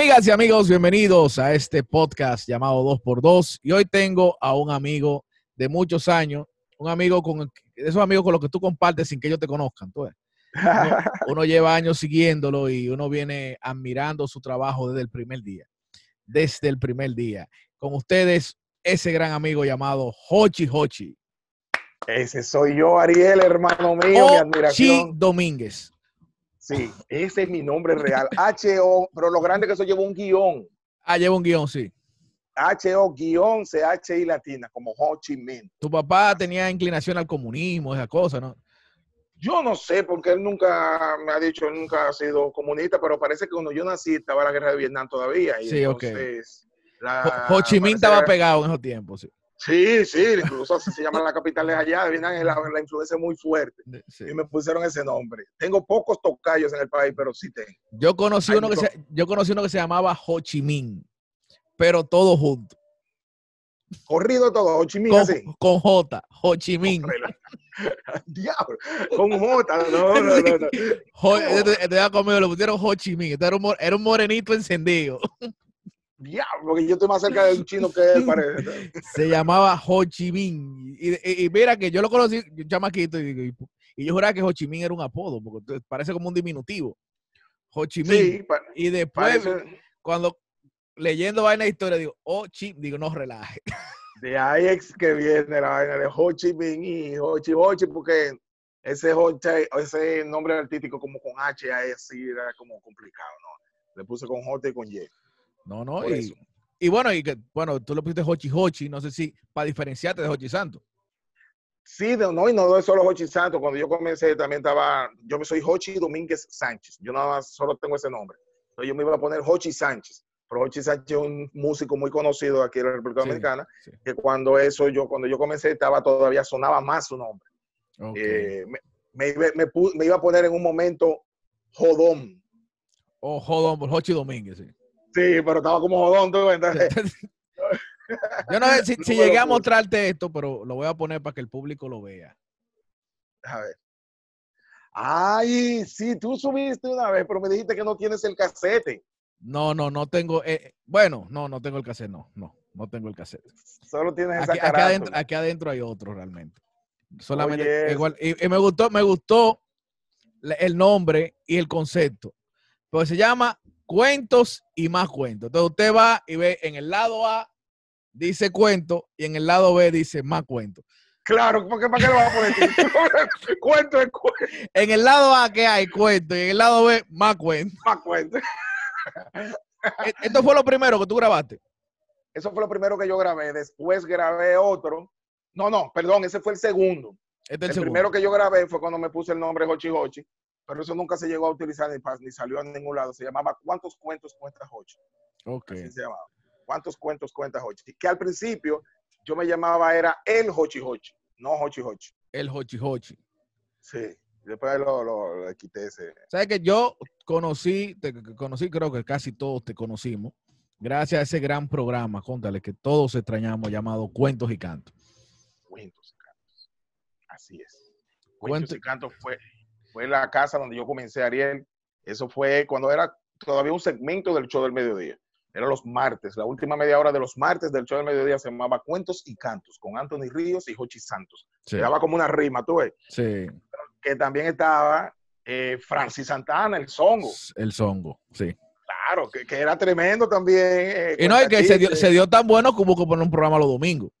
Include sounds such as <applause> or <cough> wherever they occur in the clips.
Amigas y amigos, bienvenidos a este podcast llamado 2x2. Y hoy tengo a un amigo de muchos años, un amigo con esos amigos con los que tú compartes sin que ellos te conozcan. Uno, <laughs> uno, lleva años siguiéndolo y uno viene admirando su trabajo desde el primer día. Desde el primer día. Con ustedes, ese gran amigo llamado Hochi Hochi. Ese soy yo, Ariel, hermano mío, mi admiración. Domínguez. Sí, ese es mi nombre real. H-O, pero lo grande que eso lleva un guion. Ah, lleva un guion, sí. H-O guion C-H-I latina, como Ho Chi Minh. Tu papá tenía inclinación al comunismo, esa cosa, ¿no? Yo no sé, porque él nunca me ha dicho, él nunca ha sido comunista, pero parece que cuando yo nací estaba la guerra de Vietnam todavía. Y sí, entonces, ok. Ho Chi Minh estaba pegado en esos tiempos, sí. Sí, sí, incluso así se llama la capital de allá, Vietnam, la, la influencia muy fuerte. Y me pusieron ese nombre. Tengo pocos tocayos en el país, pero sí tengo. Yo conocí, uno que, se, yo conocí uno que se llamaba Ho Chi Minh, pero todo junto. Corrido todo, Ho Chi Minh con, así. Con J, Ho Chi Minh. <laughs> Diablo, con J, no, no, no. no. Ho, te, te, conmigo, le pusieron Ho Chi Minh, era un, era un morenito encendido. Diablo, porque yo estoy más cerca de un chino que él, parece. <laughs> Se llamaba Ho Chi Minh. Y, y, y, mira que yo lo conocí, un chamaquito, y, y, yo juraba que Ho Chi Minh era un apodo, porque parece como un diminutivo. Ho Chi Minh. Sí, y después, parece... cuando leyendo vaina de historia, digo, Ho Chi, digo, no relaje. <laughs> De ahí es que viene la vaina de Ho Chi Minh y Ho Chi Ho Chi, porque ese, Ho Chi, ese nombre artístico como con H, así era como complicado, ¿no? Le puse con J y con Y. No, no, y, y, bueno, y que, bueno, tú le pusiste Hochi Hochi, no sé si para diferenciarte de Hochi Santo. Sí, de, no, y no es solo Hochi Santo. Cuando yo comencé también estaba, yo me soy Hochi Domínguez Sánchez. Yo nada más solo tengo ese nombre. Entonces yo me iba a poner Hochi Sánchez. Pero Hochi Sánchez es un músico muy conocido aquí en la República Dominicana, sí. que cuando eso yo, cuando yo comencé estaba todavía sonaba más su nombre. Okay. Eh, me, me, me, me, iba a poner en un momento Jodón. O oh, Jodón, por Hochi Domínguez, sí. Sí, pero estaba como jodón, tú, entonces. Yo no sé si, si llegué a mostrarte esto, pero lo voy a poner para que el público lo vea. A ver. Ay, sí, tú subiste una vez, pero me dijiste que no tienes el casete. No, no, no tengo. Eh, bueno, no, no tengo el cassette, no, no, no tengo el cassette. Solo tienes esa aquí, aquí, adentro, aquí adentro hay otro realmente. Solamente igual. Y, y, me gustó, me gustó el nombre y el concepto. Pues se llama cuentos y más cuentos. Entonces usted va y ve en el lado A dice cuento y en el lado B dice más cuentos. Claro, ¿por qué, ¿para qué lo vas a poner? <laughs> <laughs> cuento es cuento. En el lado A que hay cuento y en el lado B más cuento. Más cuento. <laughs> Esto fue lo primero que tú grabaste. Eso fue lo primero que yo grabé. Después grabé otro. No, no, perdón, ese fue el segundo. Este es el, el segundo. primero que yo grabé fue cuando me puse el nombre Hochi Hochi pero eso nunca se llegó a utilizar ni, ni salió a ningún lado. Se llamaba ¿Cuántos cuentos cuenta Hochi? Ok. Así se llamaba. ¿Cuántos cuentos cuenta Hochi? Que al principio yo me llamaba era el Hochi Hochi, no Hochi Hochi. El Hochi Hochi. Sí. Después lo, lo, lo quité ese. ¿Sabes que yo conocí, te conocí, creo que casi todos te conocimos, gracias a ese gran programa, contale que todos extrañamos llamado Cuentos y Cantos. Cuentos y Cantos. Así es. Cuentos Cuento, y Cantos fue fue la casa donde yo comencé, Ariel. Eso fue cuando era todavía un segmento del show del mediodía. Era los martes, la última media hora de los martes del show del mediodía se llamaba Cuentos y Cantos con Anthony Ríos y Jochi Santos. Sí. Daba como una rima, tú ves. Sí. Que también estaba eh, Francis Santana, el Zongo. El Zongo, sí. Claro, que, que era tremendo también. Eh, y no, es que se dio, se dio, tan bueno como que poner un programa los domingos.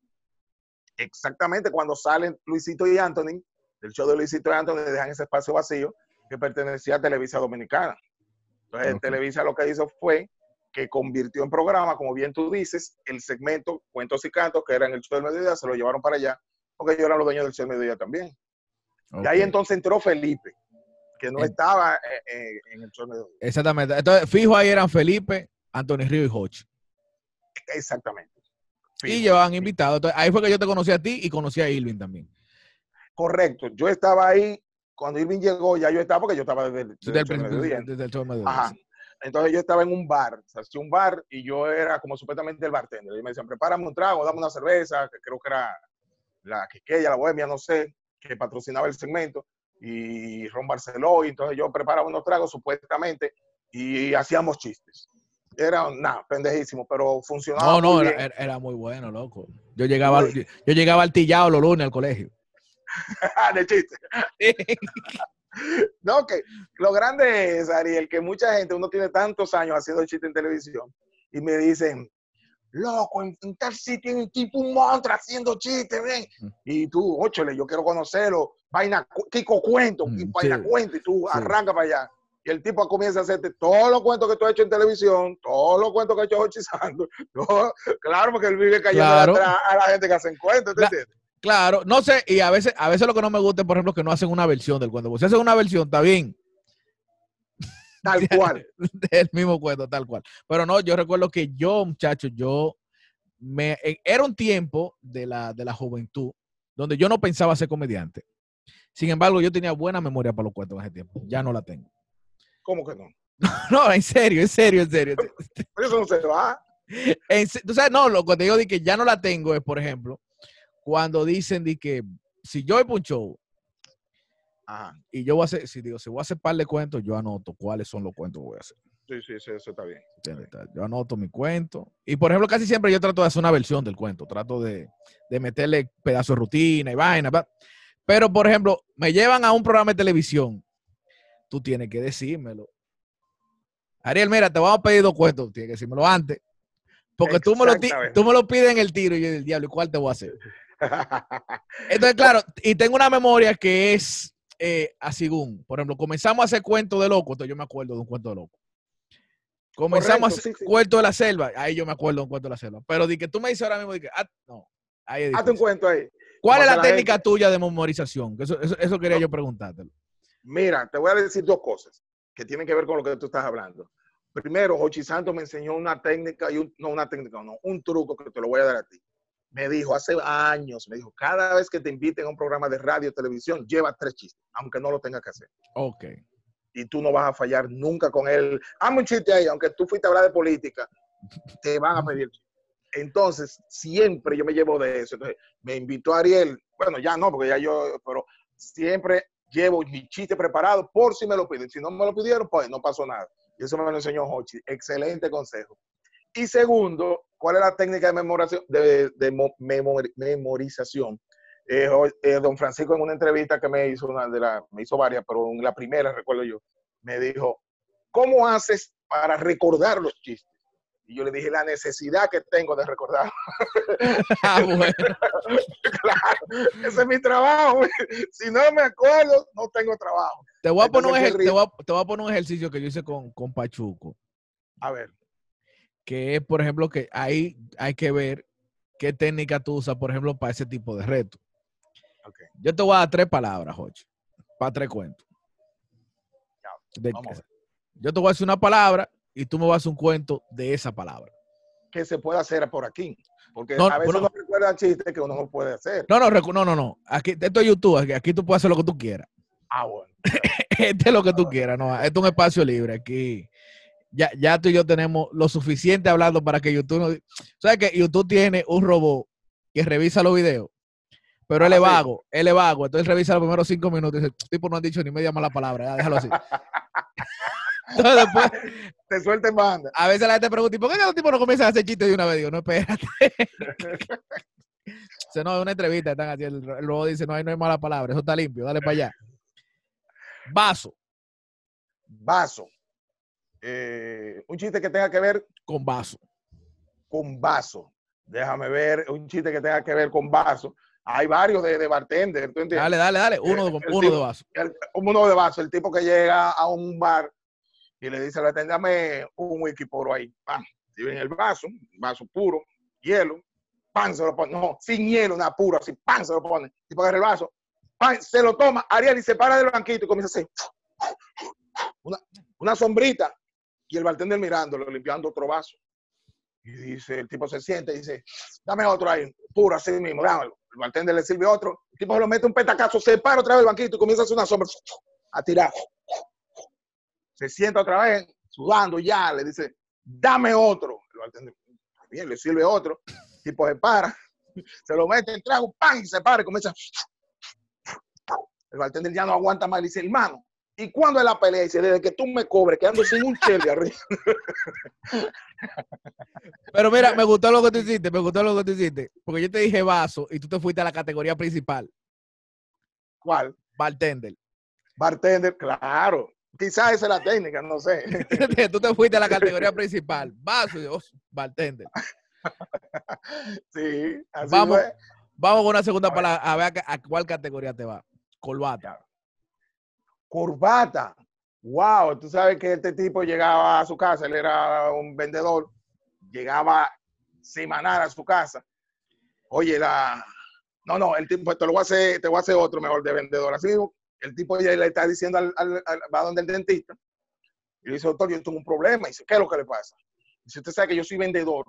Exactamente, cuando salen Luisito y Anthony, del show de Luisito Anthony dejan ese espacio vacío que pertenecía a Televisa Dominicana. Entonces, okay. Televisa lo que hizo fue que convirtió en programa, como bien tú dices, el segmento Cuentos y Cantos, que era en el show del mediodía, se lo llevaron para allá, porque ellos eran los dueños del show del mediodía también. Okay. Y ahí entonces entró Felipe, que no estaba eh, eh, en el show del mediodía. Exactamente. Entonces, fijo ahí eran Felipe, Antonio Río y Hochi. Exactamente. Fijo. Y llevaban invitados. Entonces, ahí fue que yo te conocí a ti y conocí a Irving también. Correcto. Yo estaba ahí, cuando Irving llegó, ya yo estaba, porque yo estaba desde, desde, desde el mediodía. Desde el mediodía. Ajá. Entonces yo estaba en un bar, o sea, un bar y yo era como supuestamente el bartender. Y me decían, prepárame un trago, dame una cerveza, que creo que era la Quiqueya, la Bohemia, no sé, que patrocinaba el segmento, y Ron Barceló. Y entonces yo preparaba unos tragos supuestamente y hacíamos chistes. era nada, pendejísimo, pero funcionaba. No, no, muy era, bien. era- muy bueno, loco. Yo llegaba, yo, yo llegaba altillado los lunes al colegio. <laughs> de chiste. <laughs> No, que lo grande es, Ariel, que mucha gente, uno tiene tantos años haciendo chiste en televisión y me dicen, loco, en, en tal sitio hay un tipo, un monstruo haciendo chistes, ven. Mm. Y tú, óchale, yo quiero conocerlo, vaina, Kiko Cuento, Mm, y vaina cuento, y tú Sí. arranca para allá. Y el tipo comienza a hacerte todos los cuentos que tú has hecho en televisión, todos los cuentos que ha hecho Jochi Santos. todo- claro, porque él vive cayendo Claro. atrás a la gente que hacen cuentos, ¿te entiendes? Claro, no sé, y a veces, a veces lo que no me gusta, es, por ejemplo, que no hacen una versión del cuento. Si hacen una versión, está bien, Tal cual. <laughs> el mismo cuento, tal cual. Pero no, yo recuerdo que yo, muchacho, yo me era un tiempo de la, de la juventud donde yo no pensaba ser comediante. Sin embargo, yo tenía buena memoria para los cuentos en ese tiempo. Ya no la tengo. ¿Cómo que no? <laughs> No, en serio, en serio, en serio. <laughs> Pero eso no se va. En Tú sabes, no, lo cuando digo de que ya no la tengo es, por ejemplo, cuando dicen de que si yo voy un show Ajá. y yo voy a hacer, si digo, si voy a hacer par de cuentos, yo anoto cuáles son los cuentos que voy a hacer. Sí, sí, sí, eso está bien. Yo anoto mi cuento. Y por ejemplo, casi siempre yo trato de hacer una versión del cuento. Trato de, de meterle pedazos de rutina y vaina. ¿va? Pero, por ejemplo, me llevan a un programa de televisión. Tú tienes que decírmelo. Ariel, mira, te vamos a pedir dos cuentos. Tienes que decírmelo antes. Porque tú me, lo, tú me lo pides en el tiro y yo, el diablo, ¿y cuál te voy a hacer? <laughs> Entonces, claro, y tengo una memoria que es eh, así, por ejemplo, comenzamos a hacer cuentos de loco, entonces yo me acuerdo de un cuento de loco. Comenzamos Correcto, a hacer sí, sí. cuento de la selva, ahí yo me acuerdo de un cuento de la selva. Pero di que tú me dices ahora mismo, di que, ah, no, ahí Hazte un cuento ahí. ¿Cuál es la técnica gente- tuya de memorización? Eso, eso, eso quería No. yo preguntártelo. Mira, te voy a decir dos cosas que tienen que ver con lo que tú estás hablando. Primero, Jochi Santos me enseñó una técnica y un, no una técnica, no, un truco que te lo voy a dar a ti. Me dijo hace años, me dijo, cada vez que te inviten a un programa de radio o televisión, lleva tres chistes, aunque no lo tengas que hacer. Ok. Y tú no vas a fallar nunca con él. Hazme un chiste ahí, aunque tú fuiste a hablar de política, te van a pedir chiste. Entonces, siempre yo me llevo de eso. Entonces, me invitó Ariel, bueno, ya no, porque ya yo, pero siempre llevo mi chiste preparado por si me lo piden. Si no me lo pidieron, pues no pasó nada. Y eso me lo enseñó Hochi. Excelente consejo. Y segundo, ¿cuál es la técnica de memoración, de, de mo- memori- memorización? Eh, eh, don Francisco en una entrevista que me hizo, una de la, me hizo varias, pero en la primera, recuerdo yo, me dijo, ¿cómo haces para recordar los chistes? Y yo le dije, la necesidad que tengo de recordar. <laughs> Ah, bueno. <laughs> claro, ese es mi trabajo. <laughs> Si no me acuerdo, no tengo trabajo. Te voy, a poner un Entonces, ejer- ¿qué te, voy a, te voy a poner un ejercicio que yo hice con, con Pachuco. A ver, que es, por ejemplo, que ahí hay que ver qué técnica tú usas, por ejemplo, para ese tipo de reto. Yo te voy a dar tres palabras, Jochi, para tres cuentos. De- yo te voy a decir una palabra y tú me vas a hacer un cuento de esa palabra. ¿qué se puede hacer por aquí? Porque No, a veces bueno. no recuerda chistes que uno no puede hacer. No, no, no, no, no. Aquí, esto es YouTube, aquí, aquí tú puedes hacer lo que tú quieras. Ah, bueno. <laughs> Este es lo que tú quieras, no. Esto es un espacio libre. Aquí ya, ya tú y yo tenemos lo suficiente hablando para que YouTube no. ¿Sabes que YouTube tiene un robot que revisa los videos? Pero él Ah, es sí. vago, él es vago. Entonces revisa los primeros cinco minutos y dice, tipo no han dicho ni media mala palabra, ya, déjalo así. <laughs> Entonces después, Te suelta en banda. a veces la gente pregunta, ¿y por qué los tipos no comienzan a hacer chistes de una vez? Digo, no, espérate. <laughs> Dice, no, es una entrevista, están haciendo. El robot dice, no, ahí no hay mala palabra, eso está limpio, dale para allá. Vaso, Vaso. Eh, un chiste que tenga que ver con vaso. con vaso. Déjame ver un chiste que tenga que ver con vaso. Hay varios de, de bartender, ¿tú entiendes? Dale, dale, dale. Uno, de- el uno tipo- de vaso. El- uno de vaso, el tipo que llega a un bar y le dice, le dame un whisky puro ahí. Pam, sirven el vaso, vaso puro, hielo, pan se lo pone, no, sin hielo, nada puro, así, pan se lo pone. El tipo agarra el vaso, pan, se lo toma, Ariel y se para del banquito y comienza a hacer una, una sombrita y el bartender mirándolo, limpiando otro vaso. Y dice, el tipo se siente y dice, dame otro ahí, puro así mismo, dámelo. El bartender le sirve otro, el tipo se lo mete un petacazo, se para otra vez del banquito y comienza a hacer una sombra, a tirar. Se sienta otra vez, sudando ya, le dice, dame otro. El bartender, bien, le sirve otro, el tipo se para, <laughs> se lo mete en trago, pan, y se para y comienza. El bartender ya no aguanta más, le dice, hermano, ¿Y cuándo es la pelea? Dice, desde que tú me cobres, que ando sin un chel de arriba. Pero mira, me gustó lo que tú hiciste, me gustó lo que tú hiciste. Porque yo te dije vaso y tú te fuiste a la categoría principal. ¿Cuál? Bartender. Bartender, claro. Quizás esa es la técnica, no sé. <laughs> tú te fuiste a la categoría principal. Vaso y dos, bartender. sí, así Vamos, fue. vamos con una segunda palabra, a ver a, a cuál categoría te va. Corbata. Corbata. Wow, tú sabes que este tipo llegaba a su casa, él era un vendedor, llegaba semanal a su casa. Oye, la. No, no, el tipo, te lo voy a hacer, te voy a hacer otro mejor de vendedor. Así el tipo ya le está diciendo al, al, al- va donde el dentista. Y le dice, doctor, yo tengo un problema. Y dice, ¿qué es lo que le pasa? Dice, usted sabe que yo soy vendedor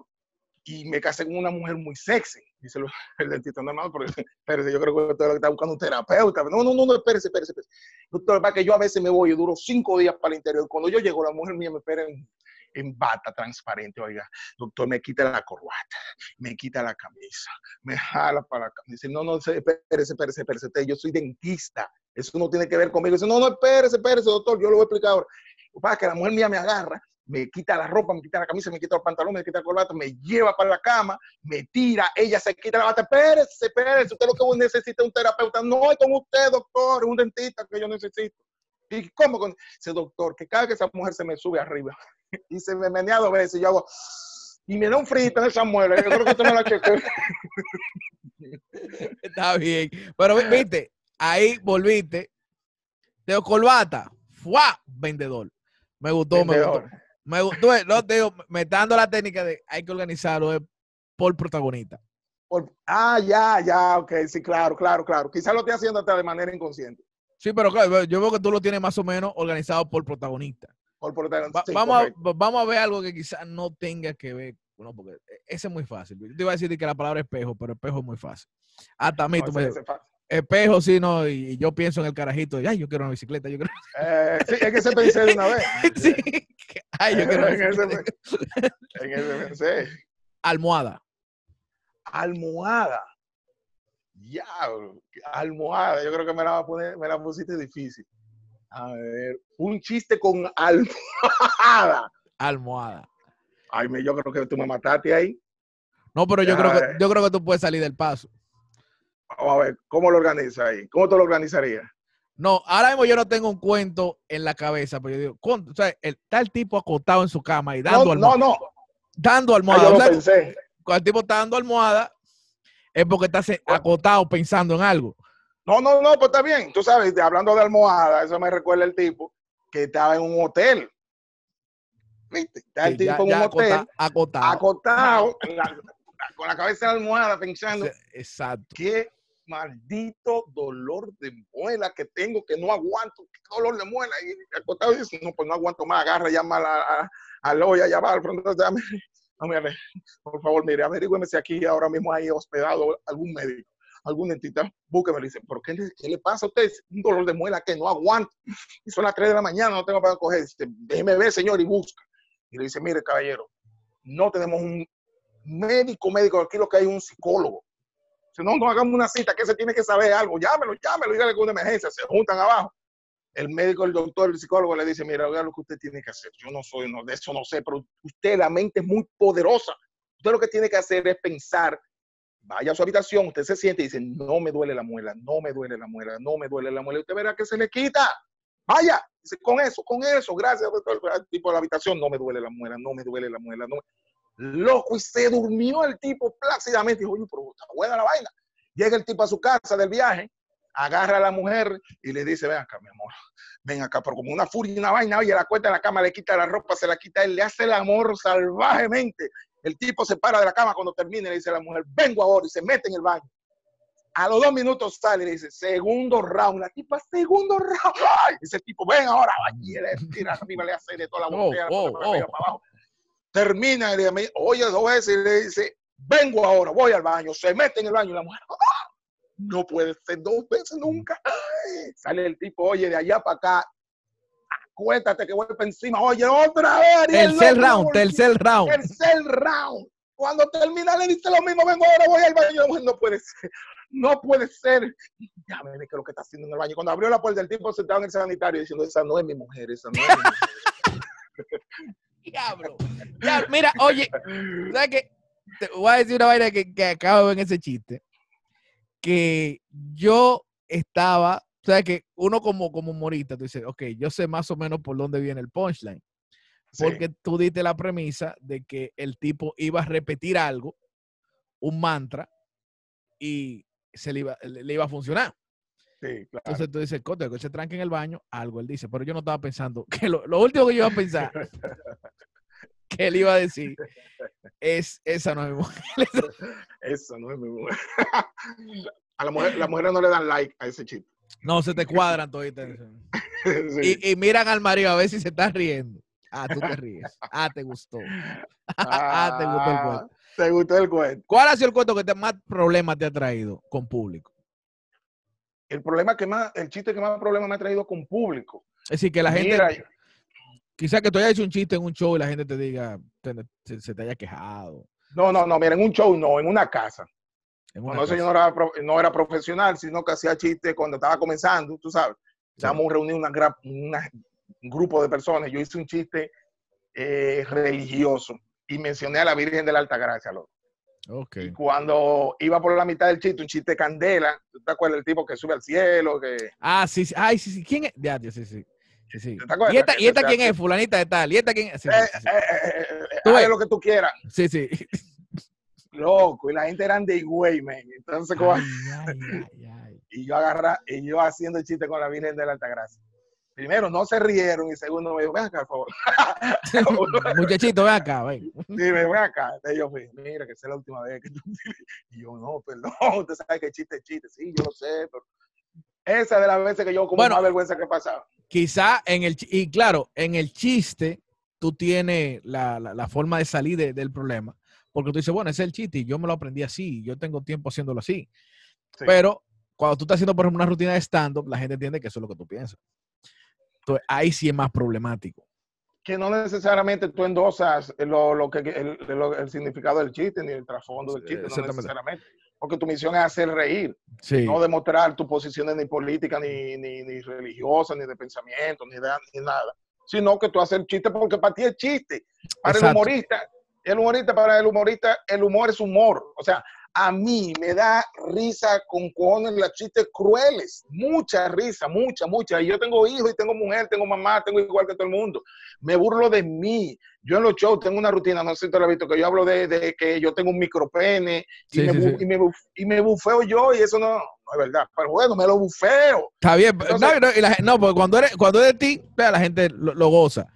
y me casé con una mujer muy sexy. Dice el <laughs> dentista, no, no, pero espérese, yo creo que usted está buscando un terapeuta. No, no, no, no, espérese, espérese, espérese. Doctor, para que yo a veces me voy y duro cinco días para el interior. Cuando yo llego, la mujer mía me espera en, en bata transparente. Oiga, doctor, me quita la corbata, me quita la camisa, me jala para la camisa. Dice, no, no, espérese, espérese, espérese. Yo soy dentista. Eso no tiene que ver conmigo. Dice, no, no, espérese, espérese, doctor, yo lo voy a explicar ahora. Para que la mujer mía me agarra, me quita la ropa, me quita la camisa, me quita el pantalón, me quita el corbata, me lleva para la cama, me tira, ella se quita la bata. Espérese, espérese, usted lo que necesita es un terapeuta. No es con usted, doctor, es un dentista que yo necesito. ¿Y cómo con ese doctor? Que cada que esa mujer se me sube arriba <laughs> y se me menea dos veces, y yo hago, y me da un frito en esa muela. Yo creo que usted me la chequeó. <laughs> Está bien. Pero vi- viste, ahí volviste. Teo Corbata. ¡Fua! Vendedor. Me gustó, me gustó. Me gustó. No, te digo, me está dando la técnica de hay que organizarlo por protagonista. Por- ah, ya, ya, ok, sí, claro, claro, claro. Quizás lo esté haciendo hasta de manera inconsciente. Sí, pero claro, yo veo que tú lo tienes más o menos organizado por protagonista. Por protagonista. Va- sí, vamos, a, vamos a ver algo que quizás no tenga que ver. Bueno, porque ese es muy fácil. Yo te iba a decir que la palabra espejo, pero espejo es muy fácil. Hasta a mí, No, tú me ese es fácil. Espejo, sí, no, y, yo pienso en el carajito, y, ay, yo quiero una bicicleta, yo quiero, <laughs> Eh, sí, es que se pensé de una vez. <laughs> sí, ay, yo quiero una <laughs> En ese- bicicleta. En ese pensé. Almohada. Almohada. Ya, almohada. Yo creo que me la, va a poner, me la pusiste difícil. A ver, un chiste con almohada. Almohada. Ay, me, yo creo que tú me mataste ahí. No, pero yo creo que yo creo que tú puedes salir del paso. Vamos a ver, ¿cómo lo organizas ahí? ¿Cómo tú lo organizarías? No, ahora mismo yo no tengo un cuento en la cabeza, pero yo digo, con- o sea, el, está el tipo acostado en su cama y dando No, almohada. no, no. Dando Ah, almohada. yo O lo sea, pensé. cuando el tipo está dando almohada, es porque está acostado pensando en algo. No, no, no, pues está bien. Tú sabes, hablando de almohada, eso me recuerda el tipo que estaba en un hotel. ¿Viste? Está el Sí, ya- tipo en ya un hotel, acota- acotado. la- con la cabeza en la almohada, pensando, Exacto. qué maldito dolor de muela que tengo, que no aguanto, qué dolor de muela. Y acostado dice, no, pues no aguanto más, agarra, llama a a, Loya, ya va al frente, dame, no, por favor, mire, averígüeme si aquí ahora mismo hay hospedado algún médico, algún dentista, búsqueme, le dice, ¿por qué qué le pasa a usted? Un dolor de muela que no aguanto, y son las 3 de la mañana, no tengo para coger, dice, déjeme ver, señor, y busca. Y le dice, mire, caballero, no tenemos un médico, médico, aquí lo que hay es un psicólogo. Si no, no hagamos una cita, que se tiene que saber algo. Llámelo, llámelo, dígale que una emergencia. Se juntan abajo. El médico, el doctor, el psicólogo le dice, mira, oiga lo que usted tiene que hacer. Yo no soy, no, de eso no sé, pero usted, la mente es muy poderosa. Usted lo que tiene que hacer es pensar, vaya a su habitación, usted se siente y dice, no me duele la muela, no me duele la muela, no me duele la muela. Usted verá que se le quita. Vaya, dice, con eso, con eso, gracias, doctor. Tipo la habitación, no me duele la muela, no me duele la muela, no me- Loco, y se durmió el tipo plácidamente. Dijo, oye, pero está buena la vaina. Llega el tipo a su casa del viaje, agarra a la mujer y le dice, ven acá, mi amor, ven acá, pero como una furia y una vaina, oye, la cuenta en la cama, le quita la ropa, se la quita, él le hace el amor salvajemente. El tipo se para de la cama cuando termina y le dice a la mujer, vengo ahora, y se mete en el baño. A los dos minutos sale y le dice, segundo round, la tipa, segundo round. ¡Ay! Ese tipo, ven ahora, y le tira arriba, le hace de toda la Oh, botella, oh, arriba, oh. para abajo. Termina y le dice, oye, dos veces y le dice, vengo ahora, voy al baño, se mete en el baño y la mujer, ¡ah! no puede ser dos veces nunca. Ay, Sale el tipo, oye, de allá para acá, acuéstate que para encima, oye, otra vez. Tercer round, tercer round. tercer round. Cuando termina le dice lo mismo, vengo ahora, voy al baño. No puede ser, no puede ser. Ya me ve que lo que está haciendo en el baño. Cuando abrió la puerta, el tipo sentado en el sanitario diciendo, esa no es mi mujer, esa no es mi mujer. Diablo. Ya, mira, oye, ¿sabes qué? Te voy a decir una vaina que, que acabo en ese chiste. Que yo estaba, ¿sabes que Uno como, como humorista, tú dices, ok, yo sé más o menos por dónde viene el punchline. Sí, Porque tú diste la premisa de que el tipo iba a repetir algo, un mantra, y se le iba, le, le iba a funcionar. Sí, claro. Entonces tú dices, se tranque en el baño, algo él dice. Pero yo no estaba pensando, que lo, lo último que yo iba a pensar <laughs> que él iba a decir es, esa no es mi mujer. <laughs> Eso no es mi mujer. <laughs> A la mujer, las mujeres no le dan like a ese chiste. No, se te cuadran toditas. Sí. Y, y miran al marido a ver si se está riendo. Ah, tú te ríes. Ah, te gustó. Ah, te gustó el Ah, cuento. Te gustó el cuento. ¿Cuál ha sido el cuento que te, más problemas te ha traído con público? El problema que más, el chiste que más problema me ha traído con público. Es decir, que la gente, quizás que tú hayas hecho un chiste en un show y la gente te diga, te- se, se te haya quejado. no, no, no, mira, en un show no, en una casa. en una eso yo no era, no era profesional, sino que hacía chistes cuando estaba comenzando, tú sabes. Estábamos reunidos un grupo de personas. Yo hice un chiste eh, religioso y mencioné a la Virgen de la Altagracia. loco. Y cuando iba por la mitad del chiste, un chiste candela, ¿tú te acuerdas del tipo que sube al cielo? Que, Ah, sí, sí. Ay, sí, sí. ¿Quién es? Ya, sí, sí. Sí, sí. ¿Te acuerdas? ¿Y esta, ¿y esta quién es? Fulanita de tal. ¿Y esta quién es? Sí, eh, sí, sí. eh, Tú haz lo que tú quieras, Sí, sí. loco. Y la gente eran de güey, man. Entonces, como- Ay, ay, ay, ay. <laughs> y yo agarra, y yo haciendo el chiste con la Virgen de la Altagracia. Primero, no se rieron y segundo, me dijo, ven acá, por favor. <laughs> Muchachito, ven acá, ven. Sí, me ven acá. Entonces yo fui, mira, que esa es la última vez que tú Y yo, no, perdón, <laughs> usted sabe que chiste es chiste. Sí, yo lo sé, pero esa de las veces que yo como Bueno. más vergüenza que pasaba. Quizá en el, y claro, en el chiste tú tienes la, la- la forma de salir de- del problema. Porque tú dices, bueno, ese es el chiste y yo me lo aprendí así, yo tengo tiempo haciéndolo así. Sí. Pero cuando tú estás haciendo, por ejemplo, una rutina de stand-up, la gente entiende que eso es lo que tú piensas. Entonces, ahí sí es más problemático. Que no necesariamente tú endosas lo, lo que, el, lo- el significado del chiste ni el trasfondo del Sí, chiste, no necesariamente. Porque tu misión es hacer reír, Sí. no demostrar tus posiciones ni políticas, ni, ni, ni religiosas, ni de pensamiento, ni, de, ni nada. Sino que tú haces el chiste porque para ti es chiste. Para el humorista, el humorista, para el humorista, el humor es humor. O sea, a mí me da risa con cojones las chistes crueles. Mucha risa, mucha, mucha. Y yo tengo hijos y tengo mujer, tengo mamá, tengo igual que todo el mundo. Me burlo de mí. Yo en los shows tengo una rutina, no sé si te lo has visto, que yo hablo de, de que yo tengo un micropene y, Sí, me, sí, y, me, y me bufeo yo y eso no, no es verdad. Pero bueno, me lo bufeo. Está bien. Entonces- no, no, y la gen- no, porque cuando, eres, cuando es de ti, vea, la gente lo, lo goza.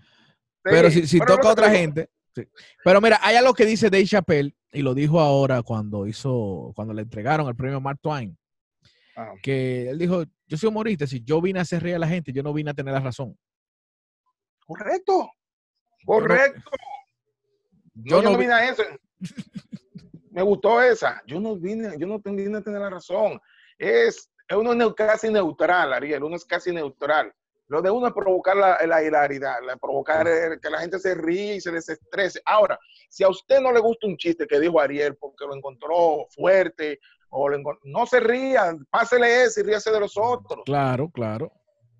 Pero si, si pero toca a otra gente. Sí. Pero mira, hay algo que dice Dave Chappelle y lo dijo ahora cuando hizo, cuando le entregaron el premio Mark Twain, Ah, que él dijo, yo soy humorista, si yo vine a hacer reír a la gente, yo no vine a tener la razón. correcto. Correcto. Yo No, yo no no vi- vine a eso. <laughs> Me gustó esa. Yo no vine, yo no vine a tener la razón. Es, uno casi neutral, Ariel. Uno es casi neutral. Lo de uno es provocar la, la hilaridad, la- provocar el- que la gente se ríe y se desestrese. Ahora, si a usted no le gusta un chiste que dijo Ariel porque lo encontró fuerte o lo encon- no se ría, pásele ese y ríase de los otros. Claro, claro.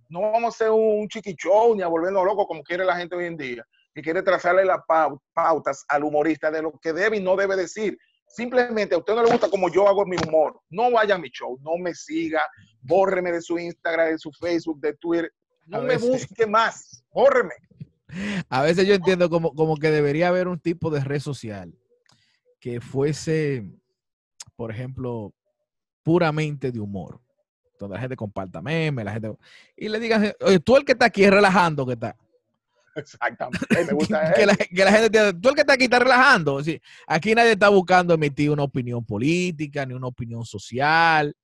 no vamos a hacer un chiqui show ni a volvernos locos como quiere la gente hoy en día, que quiere trazarle las pau- pautas al humorista de lo que debe y no debe decir. Simplemente a usted no le gusta como yo hago mi humor. No vaya a mi show, no me siga, bórreme de su Instagram, de su Facebook, de Twitter. No me busque más, bórreme. A veces yo entiendo como, como que debería haber un tipo de red social que fuese, por ejemplo, puramente de humor. Donde la gente comparta memes, la gente... Y le digan, oye, tú el que está aquí es relajando que está. Exactamente. Me gusta <laughs> que, la, que la gente tú el que está aquí está relajando. Sí, aquí nadie está buscando emitir una opinión política ni una opinión social.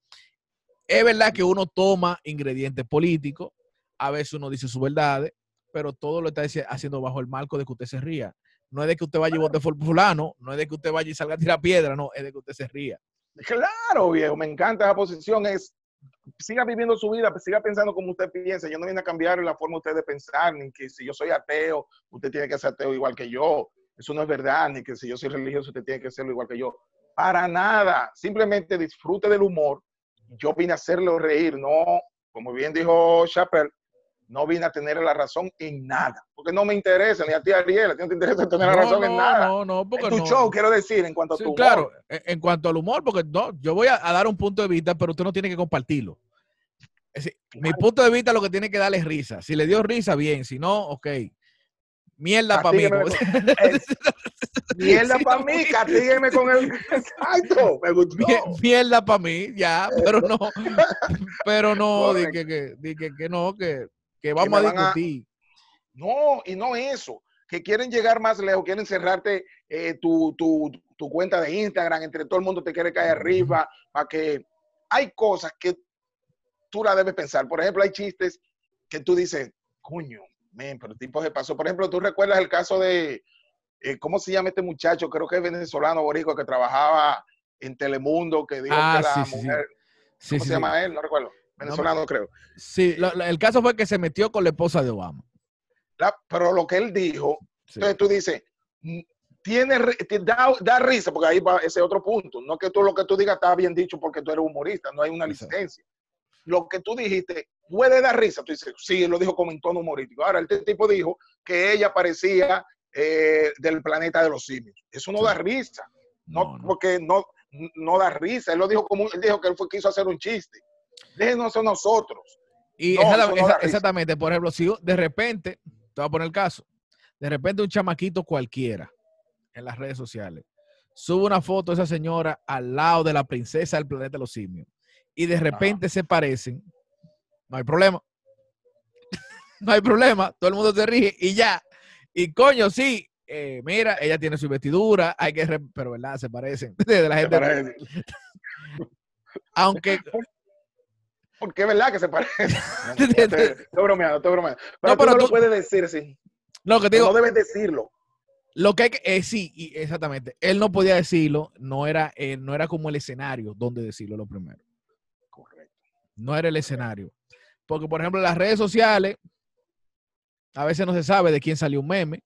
Es verdad que uno toma ingredientes políticos, a veces uno dice sus verdades, pero todo lo está haciendo bajo el marco de que usted se ría. No es de que usted vaya y vote por fulano, no es de que usted vaya y salga a tirar piedra, no, es de que usted se ría. Claro, viejo, me encanta esa posición. Es siga viviendo su vida, siga pensando como usted piensa. Yo no vine a cambiar la forma de usted de pensar, ni que si yo soy ateo, usted tiene que ser ateo igual que yo. eso no es verdad, ni que si yo soy religioso usted tiene que hacerlo igual que yo. Para nada, simplemente disfrute del humor. Yo vine a hacerlo reír, no, como bien dijo Chappelle, no vine a tener la razón en nada, porque no me interesa, ni a ti Ariel, a ti no te interesa tener la razón en nada. No, no, porque en tu show, quiero decir, en cuanto a tu humor. Claro, en cuanto al humor, porque no, yo voy a, dar un punto de vista, pero usted no tiene que compartirlo. Mi punto de vista lo que tiene que darle es risa. Si le dio risa, bien. Si no, ok. Mierda para mí. <laughs> mierda <laughs> para mí, castígueme con el. <laughs> Exacto, me gustó. Mierda para mí, ya, pero no. Pero no, di que, que, que, no, que, que vamos a discutir. No, y no eso. Que quieren llegar más lejos, quieren cerrarte eh, tu, tu, tu cuenta de Instagram, entre todo el mundo te quiere caer arriba, para que hay cosas que tú la debes pensar. Por ejemplo, hay chistes que tú dices, coño, men, pero el tipo se pasó. Por ejemplo, tú recuerdas el caso de, eh, ¿cómo se llama este muchacho? Creo que es venezolano, borico, que trabajaba en Telemundo, que dijo ah, que la mujer, ¿cómo se llama él? No recuerdo. Venezolano, creo. Sí, el caso fue que se metió con la esposa de Obama. pero lo que él dijo, entonces tú dices, mm, tiene, da, da, risa, porque ahí va ese otro punto. No que tú lo que tú digas está bien dicho porque tú eres humorista, no hay una licencia lo que tú dijiste puede dar risa. Tú dices, sí, lo dijo como en tono humorístico. Ahora, este tipo dijo que ella parecía eh, del planeta de los simios. Eso no da risa. No, Porque no, no da risa. Él lo dijo como, él dijo que él fue, quiso hacer un chiste. Déjenos a nosotros. Y exactamente, por ejemplo, si de repente, te voy a poner el caso, de repente un chamaquito cualquiera en las redes sociales sube una foto de esa señora al lado de la princesa del planeta de los simios y de repente se parecen, no hay problema. <laughs> no hay problema, todo el mundo se ríe y ya. Y coño, sí, eh, mira, ella tiene su vestidura, hay que, pero verdad, se parecen. <laughs> De la gente. <laughs> Aunque. Porque es verdad que se parecen. <laughs> estoy, bromeando, estoy bromeando. Pero, no, pero tú no lo puedes decir, sí. No, que digo, no debes decirlo. Lo que hay que, eh, sí, exactamente. Él no podía decirlo, no era, eh, no era como el escenario donde decirlo lo primero no era el escenario. Porque, por ejemplo, en las redes sociales, a veces no se sabe de quién salió un meme.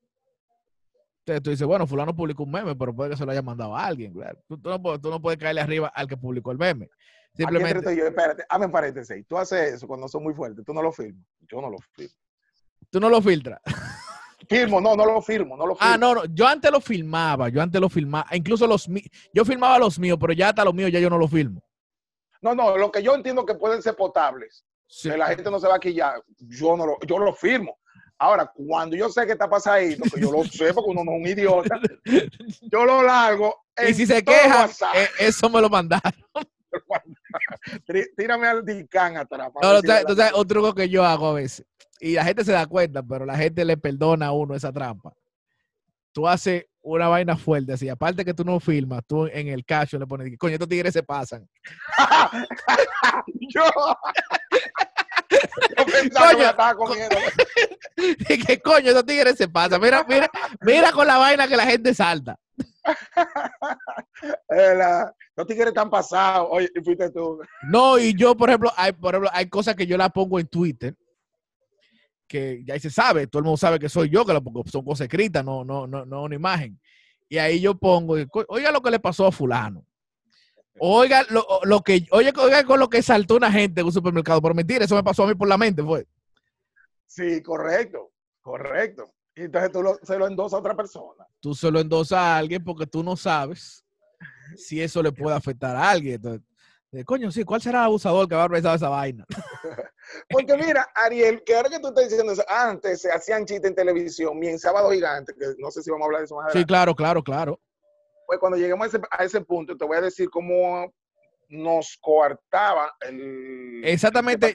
Entonces tú dices, bueno, fulano publicó un meme, pero puede que se lo haya mandado a alguien. Tú, no, puedes, caerle arriba al que publicó el meme. Simplemente. Yo, espérate, hazme paréntesis. Tú haces eso cuando son muy fuertes. Tú no lo firmas. Yo no lo firmo. Tú no lo filtras. Firmo, no, no lo firmo, no lo Ah, no, no, yo antes lo filmaba, yo antes lo filmaba, incluso los yo filmaba los míos, pero ya hasta los míos ya yo no lo filmo. No, no, lo que yo entiendo que pueden ser potables, que la gente no se va a quillar, yo no lo, yo lo firmo. Ahora, cuando yo sé que está pasadito, que yo lo sé porque uno no es un idiota, <laughs> yo lo largo. Y si se queja, eh, eso me lo mandaron. Tírame al Dicán atrás. No, entonces, otro truco que yo hago a veces, y la gente se da cuenta, pero la gente le perdona a uno esa trampa. Tú haces una vaina fuerte así. Aparte que tú no filmas, tú en el cacho le pones, coño, estos tigres se pasan. <laughs> yo, <laughs> yo pensaba coño, que estaba comiendo. ¿Qué <laughs> coño, estos tigres se pasan. Mira, mira, mira con la vaina que la gente salta. Los tigres están pasados. Oye, fuiste tú. No, y yo, por ejemplo, hay, por ejemplo, hay cosas que yo la pongo en Twitter que ya se sabe, todo el mundo sabe que soy yo, que son cosas escritas, no, no, no, no una imagen. Y ahí yo pongo, oiga lo que le pasó a fulano. Oiga lo, lo que, oiga, oiga, con lo que saltó una gente en un supermercado. Por mentir, eso me pasó a mí por la mente, fue. Sí, correcto, correcto. Y entonces tú lo, se lo endosas a otra persona. Tú se lo endosas a alguien porque tú no sabes si eso le puede afectar a alguien. Entonces, coño, sí, ¿cuál será el abusador que va a realizar esa vaina? <laughs> Porque mira, Ariel, que ahora que tú estás diciendo eso, antes se hacían chistes en televisión, mi en Sábado Gigante, que no sé si vamos a hablar de eso más adelante. Sí, claro, claro, claro. Pues cuando lleguemos a ese, punto, te voy a decir cómo nos coartaba el. Exactamente.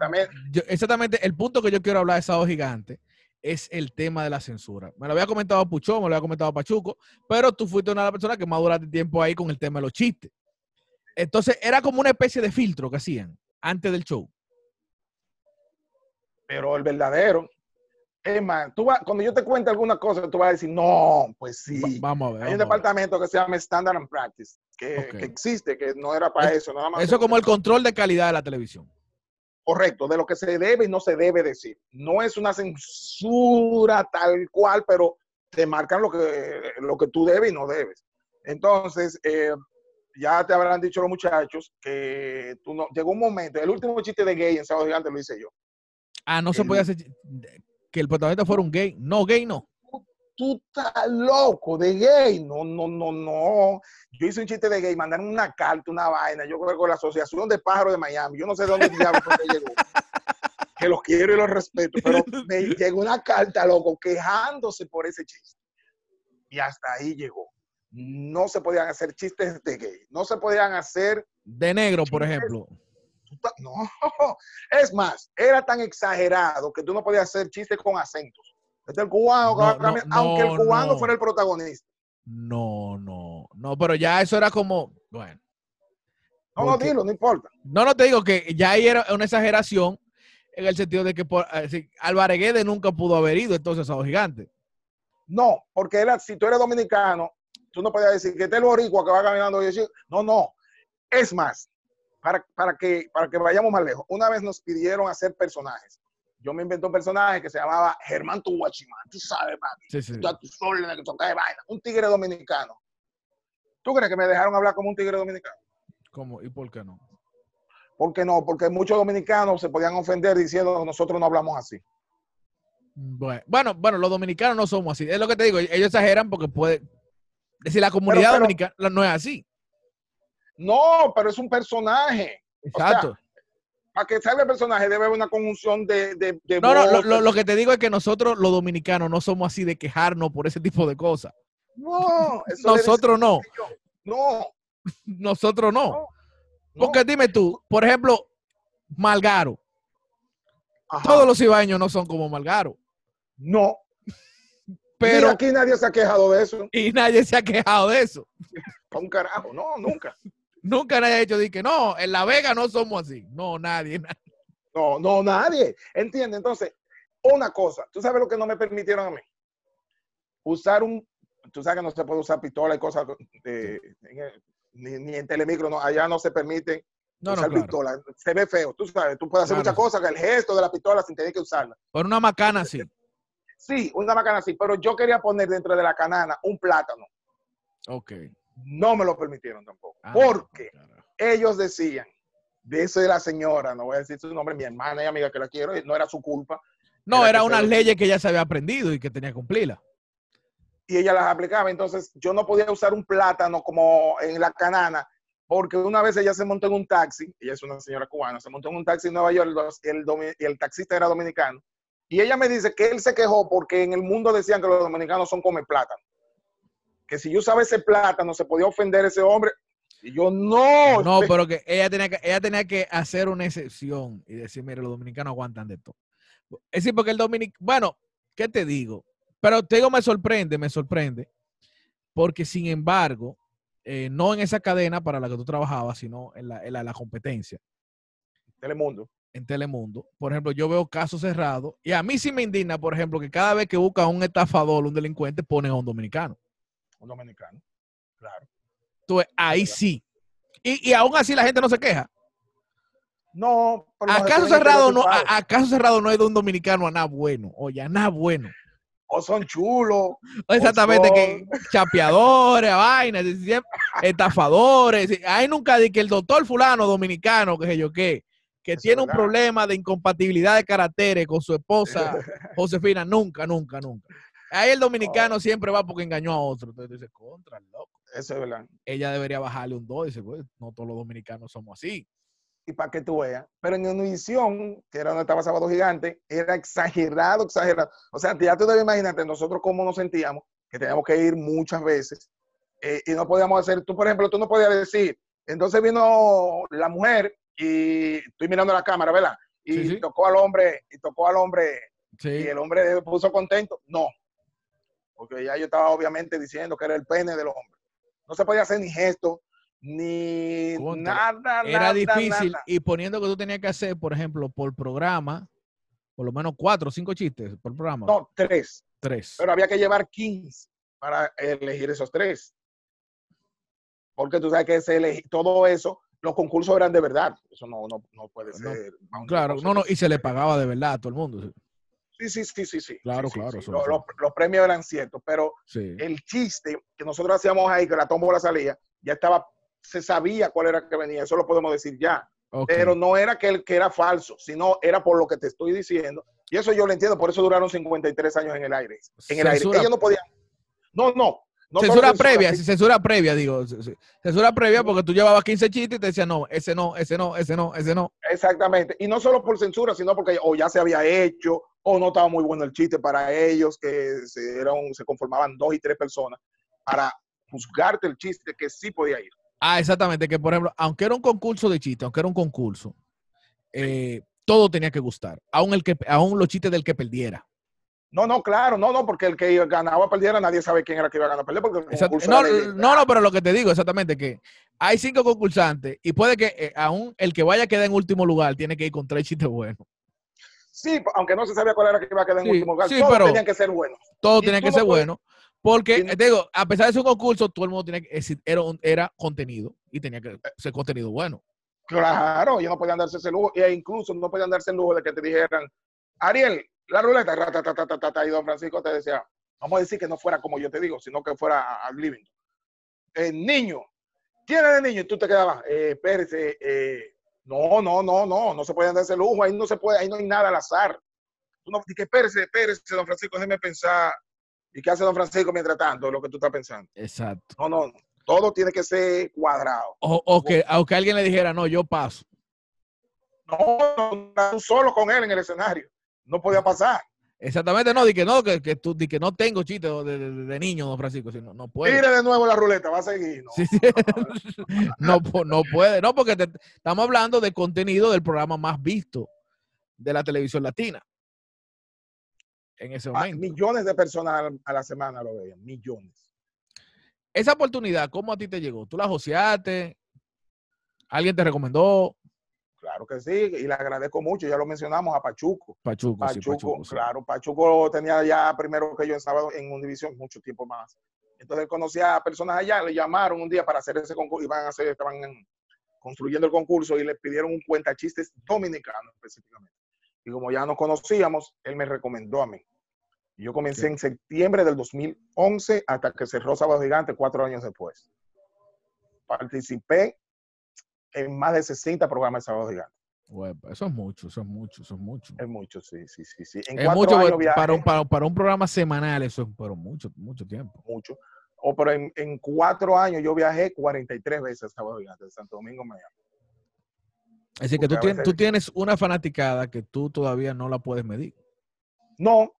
exactamente, el punto que yo quiero hablar de Sábado Gigante es el tema de la censura. Me lo había comentado Puchón, me lo había comentado Pachuco, pero tú fuiste una de las personas que más duraste tiempo ahí con el tema de los chistes. Entonces, era como una especie de filtro que hacían antes del show. Pero el verdadero. Es más, tú cuando yo te cuente alguna cosa, tú vas a decir, no, pues sí. vamos a ver. Hay un departamento que se llama Standard and Practice, que, existe, que no era para eso, nada más. Eso es como el control de calidad de la televisión. Correcto, de lo que se debe y no se debe decir. No es una censura tal cual, pero te marcan lo que, lo que tú debes y no debes. Entonces, eh, ya te habrán dicho los muchachos que tú no, llegó un momento, el último chiste de gay en Sábado Gigante lo hice yo. Ah, no se puede hacer que el protagonista fuera un gay. No, gay no. Tú estás loco de gay. No, no, no, no. Yo hice un chiste de gay, mandaron una carta, una vaina. Yo creo que con la Asociación de Pájaros de Miami. Yo no sé de dónde diablos llegó. Que los quiero y los respeto, pero <laughs> me llegó una carta, loco, quejándose por ese chiste. Y hasta ahí llegó. No se podían hacer chistes de gay. No se podían hacer De negro, por ejemplo. No, <laughs> es más, era tan exagerado que tú no podías hacer chistes con acentos. Este es el cubano, que va a No, no, aunque el no, cubano no. fuera el protagonista. No, no, no, pero ya eso era como, bueno. No, no, Porque- dilo, no importa. No, no te digo que ya ahí era una exageración en el sentido de que por, eh, si Álvarez Guedes nunca pudo haber ido entonces a los gigantes. No, porque era, si tú eres dominicano, tú no podías decir que este es el boricua que va caminando y decir, no, no. Es más, para, para, que, para que vayamos más lejos, una vez nos pidieron hacer personajes. Yo me inventé un personaje que se llamaba Germán Tuguachimán. Tú sabes, papi. Sí, sí. Tú a tus órdenes que toca de vaina. Un tigre dominicano. ¿Tú crees que me dejaron hablar como un tigre dominicano? ¿Cómo? ¿Y por qué no? ¿Por qué no? Porque muchos dominicanos se podían ofender diciendo nosotros no hablamos así. Bueno, bueno, los dominicanos no somos así. Es lo que te digo, ellos exageran porque puede decir la comunidad pero- dominicana no es así. No, pero es un personaje. Exacto. Para que salga el personaje debe haber una conjunción de, de, de no, no, lo, lo- lo que te digo es que nosotros los dominicanos no somos así de quejarnos por ese tipo de cosas. No, eso <laughs> Nosotros no. No, nosotros no. no. Porque dime tú, por ejemplo, Malgaro. Ajá. Todos los ibaños no son como Malgaro. No. <laughs> Pero, aquí nadie se ha quejado de eso. y nadie se ha quejado de eso. Un carajo. No, nunca. <laughs> Nunca nadie ha dicho de que no, en La Vega no somos así. No, nadie. <laughs> nadie. No, no, nadie. ¿Entiende? Entonces, una cosa. ¿Tú sabes lo que no me permitieron a mí? Usar un... Tú sabes que no se puede usar pistola y cosas de- el- ni, ni en telemicro. No, allá no se permite No, no, usar claro. pistola. Se ve feo. Tú sabes, tú puedes hacer Claro. muchas cosas, el gesto de la pistola sin tener que usarla. Por una macana sí. Sí, una macana así, pero yo quería poner dentro de la canana un plátano. Ok. No me lo permitieron tampoco. Ah, porque ellos decían, de eso de la señora, no voy a decir su nombre, mi hermana y amiga que la quiero, y no era su culpa, No, Era era unas se- leyes que ya se había aprendido y que tenía que cumplirlas. y ella las aplicaba. Entonces yo no podía usar un plátano como en la canana, porque una vez ella se montó en un taxi, ella es una señora cubana, se montó en un taxi en Nueva York, el, el taxista era dominicano. Y ella me dice que él se quejó porque en el mundo decían que los dominicanos son come plátano. Que si yo usaba ese plátano se podía ofender a ese hombre. Y yo no. No, pero que ella tenía que, ella tenía que hacer una excepción y decir, mire, los dominicanos aguantan de todo. Es decir, porque el dominicano, bueno, ¿qué te digo? Pero te digo, me sorprende, me sorprende, porque sin embargo, eh, no en esa cadena para la que tú trabajabas, sino en la, en la- la competencia, Telemundo. en Telemundo. Por ejemplo, yo veo casos cerrados y a mí sí me indigna, por ejemplo, que cada vez que buscan un estafador, un delincuente, ponen a un dominicano. Un dominicano. Claro. Ahí sí. Y, y aún así la gente no se queja. No, pero A no se caso tienen cerrado no, estereotipados. a, a caso cerrado no hay de un dominicano a nada bueno. Oye, a nada bueno. O son chulos. Exactamente, son- que chapeadores, vainas, estafadores. Hay nunca de que el doctor fulano dominicano, que sé yo qué, que Eso tiene es un verdad. problema de incompatibilidad de caracteres con su esposa <laughs> Josefina, nunca, nunca, nunca. Ahí el dominicano siempre va porque engañó a otro. Entonces dice, contra, loco. Eso es verdad. Ella debería bajarle un 2. Dice, pues, no todos los dominicanos somos así. Y para que tú veas. Pero en Univisión, que era donde estaba Sábado Gigante, era exagerado, exagerado. O sea, ya tú debes imaginarte nosotros cómo nos sentíamos, que teníamos que ir muchas veces eh, y no podíamos hacer, tú por ejemplo, tú no podías decir, entonces vino la mujer y estoy mirando la cámara, ¿verdad? Y Sí, sí. tocó al hombre, y tocó al hombre, Sí. y el hombre puso contento. No. Porque ya yo estaba obviamente diciendo que era el pene del hombre. No se podía hacer ni gesto, ni Contra, nada, Era nada, difícil nada. y poniendo que tú tenías que hacer, por ejemplo, por programa, por lo menos cuatro o cinco chistes por programa. No, tres. Tres. Pero había que llevar 15 para elegir esos tres. Porque tú sabes que se elegi- todo eso, los concursos eran de verdad. Eso no, no, no puede ser. Claro, no, no, y se le pagaba de verdad a todo el mundo. Sí, sí, sí, sí, sí. Claro, Sí, claro, sí. Los, lo los- los premios eran ciertos, pero Sí. el chiste que nosotros hacíamos ahí, que la tómbola salía, ya estaba, se sabía cuál era que venía, eso lo podemos decir ya. Pero no era que, el, que era falso, sino era por lo que te estoy diciendo. Y eso yo lo entiendo, por eso duraron 53 años en el aire. En el aire. Ellos no podían. No, no. censura previa, sí, censura previa, digo. Censura previa porque tú llevabas 15 chistes y te decían, no, ese no, ese no, ese no, ese no. Exactamente. Y no solo por censura, sino porque o ya se había hecho, o no estaba muy bueno el chiste para ellos, que se, eran, se conformaban dos y tres personas para juzgarte el chiste que sí podía ir. Ah, exactamente, que por ejemplo, aunque era un concurso de chistes, aunque era un concurso, eh, todo tenía que gustar, aún, el que, aún los chistes del que perdiera. No, no, claro, no, no, porque el que ganaba o perdiera, nadie sabe quién era que iba a ganar o perder, porque el de- no, no, pero lo que te digo exactamente que hay cinco concursantes y puede que eh, aún el que vaya a quedar en último lugar tiene que ir con tres chistes buenos. Sí, aunque no se sabía cuál era que iba a quedar en Sí, último lugar. sí, Todos pero- tenían que ser buenos. Todo Y tenía tú que ser puedes- bueno. Porque, no- eh, te digo, a pesar de ser un concurso, todo el mundo tenía que, era, era contenido y tenía que ser contenido bueno. Claro, ellos no podían darse ese lujo, e incluso no podían darse el lujo de que te dijeran, Ariel, la ruleta, ta, ta, ta, ta, ta, ta", y don Francisco te decía, vamos a decir que no fuera como yo te digo, sino que fuera al living. El niño, ¿quién es el niño? Y tú te quedabas, eh, espérese, eh, no, no, no, no, no se pueden dar ese lujo, ahí no se puede, ahí no hay nada al azar. No, di que espérese, espérese, don Francisco, déjeme pensar. ¿Y qué hace don Francisco mientras tanto? Lo que tú estás pensando. Exacto. No, no, todo tiene que ser cuadrado. O, o que, o que alguien le dijera, no, yo paso. No, no, solo con él en el escenario. No podía pasar. Exactamente, no, di que no, que, que, tú, di que no tengo chistes de, de- de niño, don Francisco. si no, no puede. Tire de nuevo la ruleta, va a seguir. No, Sí, sí. no, <laughs> pu- no puede, no, porque te- estamos hablando de contenido del programa más visto de la televisión latina. En ese Ah, momento. millones de personas a la- a la semana lo veían, millones. Esa oportunidad, ¿cómo a ti te llegó? ¿Tú la joseaste? ¿Alguien te recomendó? Claro que sí, y le agradezco mucho, ya lo mencionamos a Pachuco. Pachuco, sí, Pachuco, Pachuco, sí. claro, Pachuco tenía ya primero que yo en sábado en Univisión mucho tiempo más. Entonces él conocía a personas allá, le llamaron un día para hacer ese concurso, iban a hacer, estaban en- construyendo el concurso y le pidieron un cuentachistes dominicano específicamente. Y como ya nos conocíamos, él me recomendó a mí. Yo comencé Ok. en septiembre del 2011 hasta que cerró Sábado Gigante cuatro años después. Participé en más de 60 programas de Sábado Gigante. Bueno, eso es mucho, eso es mucho, eso es mucho. Es mucho, sí, sí, sí. sí. En Es cuatro mucho años pues, para un, para, para un programa semanal, eso es pero mucho, mucho tiempo. mucho. O pero en, en cuatro años yo viajé 43 veces a Sábado Gigante de Santo Domingo, a Miami. Es decir, que tú, Porque a tien- veces- tú tienes una fanaticada que tú todavía no la puedes medir. No,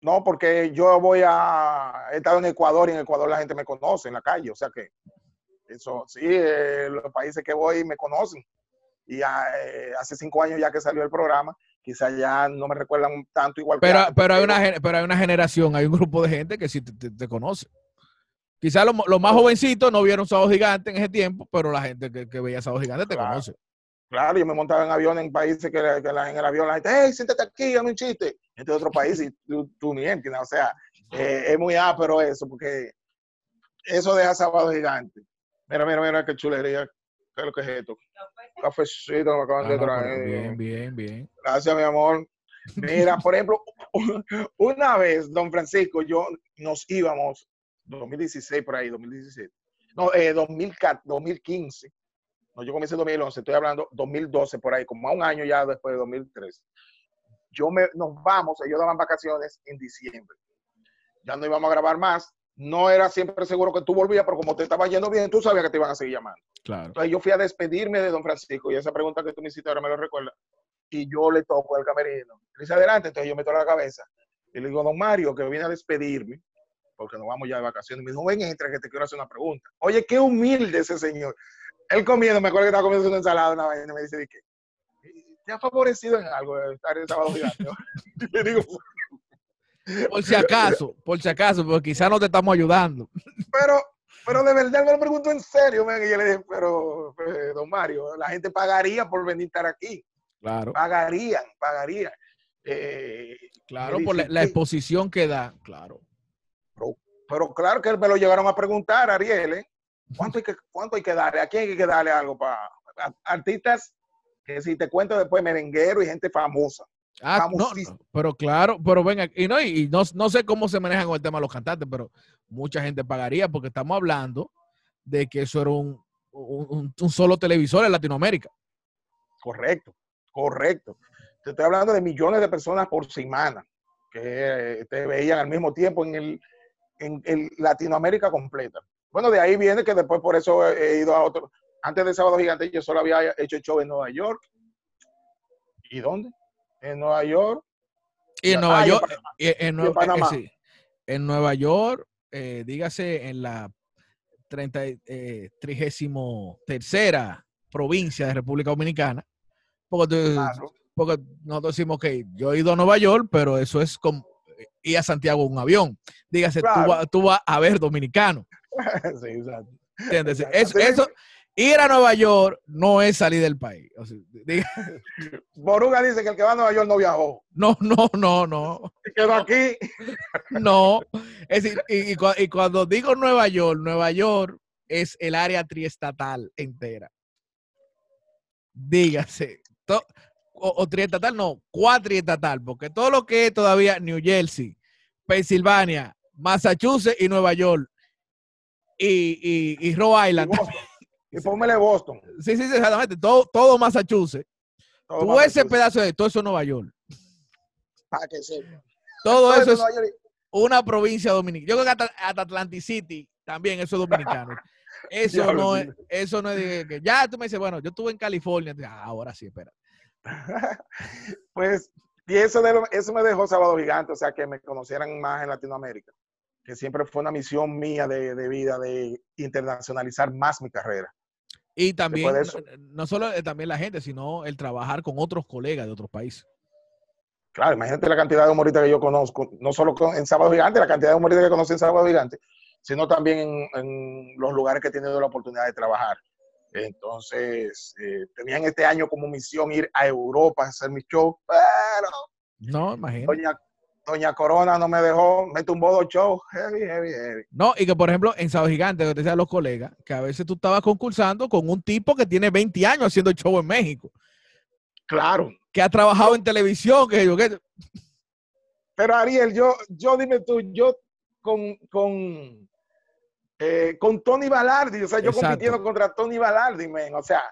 no, porque yo voy a. He estado en Ecuador y en Ecuador la gente me conoce en la calle, o sea que. Eso sí, eh, los países que voy me conocen. Y ya, eh, hace cinco años ya que salió el programa, quizás ya no me recuerdan tanto igual que Pero, antes, pero, hay una, pero hay una generación, hay un grupo de gente que sí te, te- te conoce. Quizás los, los más jovencitos no vieron Sábado Gigante en ese tiempo, pero la gente que, que veía Sábado Gigante te Claro. conoce. Claro, yo me montaba en avión en países que, que la- en el avión la gente, hey, siéntate aquí, dame un chiste. Este es otro país y tú, tú ni entiendes. O sea, eh, es muy ápero eso, porque eso deja sábado gigante. Mira, mira, mira qué chulería. ¿Qué es lo que es esto? Cafecito me acaban Ah, de pero traer. bien, bien, bien. Gracias, mi amor. Mira, <laughs> por ejemplo, una vez, don Francisco, yo nos íbamos, 2016 por ahí, 2017. No, eh, 2014, 2015. No, yo comencé en 2011, estoy hablando 2012 por ahí, como a un año ya después de 2013. Yo me, nos vamos, ellos daban vacaciones en diciembre. Ya no íbamos a grabar más. No era siempre seguro que tú volvías, pero como te estaba yendo bien, tú sabías que te iban a seguir llamando. Claro. Entonces yo fui a despedirme de don Francisco y esa pregunta que tú me hiciste ahora me lo recuerda. Y yo le toco el camerino. Le dice adelante, entonces yo meto la cabeza. Y le digo, don Mario, que vine a despedirme, porque nos vamos ya de vacaciones. Me dijo, ven, entra, que te quiero hacer una pregunta. Oye, qué humilde ese señor. Él comiendo, me acuerdo que estaba comiendo una ensalada, una vaina, y me dice, ¿de qué? ¿Te ha favorecido en algo estar en sábado gigante? <laughs> Y le digo, Por si acaso, por si acaso, porque quizás no te estamos ayudando. pero, pero de verdad me lo pregunto en serio, man. Y yo le dije, pero, eh, don Mario, la gente pagaría por venir a estar aquí. Claro, pagarían, pagarían. Eh, claro, por la, exposición que da, claro. pero claro que me lo llegaron a preguntar, Ariel, ¿eh? ¿Cuánto hay que, cuánto hay que darle? ¿A quién hay que darle algo para artistas que si te cuento después, merenguero y gente famosa? Ah, no, pero claro, pero venga, y no, y no, no sé cómo se manejan con el tema de los cantantes, pero mucha gente pagaría porque estamos hablando de que eso era un, un, solo televisor en Latinoamérica. Correcto, correcto. Te estoy hablando de millones de personas por semana que te veían al mismo tiempo en, el, en, Latinoamérica completa. Bueno, de ahí viene que después por eso he ido a otro. Antes de Sábado Gigante yo solo había hecho show en Nueva York. ¿Y dónde? En Nueva York. Y en Nueva York. en, en Nueva York, dígase en la 30, eh, tercera provincia de República Dominicana. Porque, porque, nosotros decimos que yo he ido a Nueva York, pero eso es como ir a Santiago en un avión. Dígase, tú, vas a ver dominicano. <laughs> sí, exacto. ¿Entiendes? eso, ir a Nueva York no es salir del país. Boruga <laughs> dice que el que va a Nueva York no viajó. No, no, no, no. quedó aquí. No. Es decir, y, cuando digo Nueva York, Nueva York es el área triestatal entera. Dígase. o, triestatal, no, cuatriestatal, porque todo lo que es todavía New Jersey, Pensilvania, Massachusetts y Nueva York y, y, Rhode Island. Y póngale Boston. Sí, sí, exactamente. Todo, todo Massachusetts. Todo ese pedazo de todo eso es Nueva York. Para que sepa. Todo, eso es una provincia dominicana. Yo creo que hasta, Atlantic City también eso es dominicano. <laughs> Eso no es, eso no es que ya tú me dices, bueno, yo estuve en California. Ah, ahora sí, espera. <laughs> pues, y eso, eso me dejó Sábado Gigante, o sea, que me conocieran más en Latinoamérica, que siempre fue una misión mía de, de vida, de internacionalizar más mi carrera. Y también, no, solo eh, también la gente, sino el trabajar con otros colegas de otros países. Claro, imagínate la cantidad de humoristas que yo conozco, no solo en Sábado Gigante, la cantidad de humoristas que conocí en Sábado Gigante, sino también en, los lugares que he tenido la oportunidad de trabajar. Entonces, eh, tenían este año como misión ir a Europa a hacer mi show, pero... No, imagínate. Doña Corona no me dejó, me tumbó dos shows, heavy, heavy, heavy. No, y que por ejemplo en Sábado Gigante, que te decía los colegas, que a veces tú estabas concursando con un tipo que tiene 20 años haciendo show en México. Claro. Que ha trabajado en televisión, que yo que... Pero Ariel, yo, yo dime tú, yo con, con, eh, con Tony Balardi, o sea, yo compitiendo contra Tony Balardi, o sea,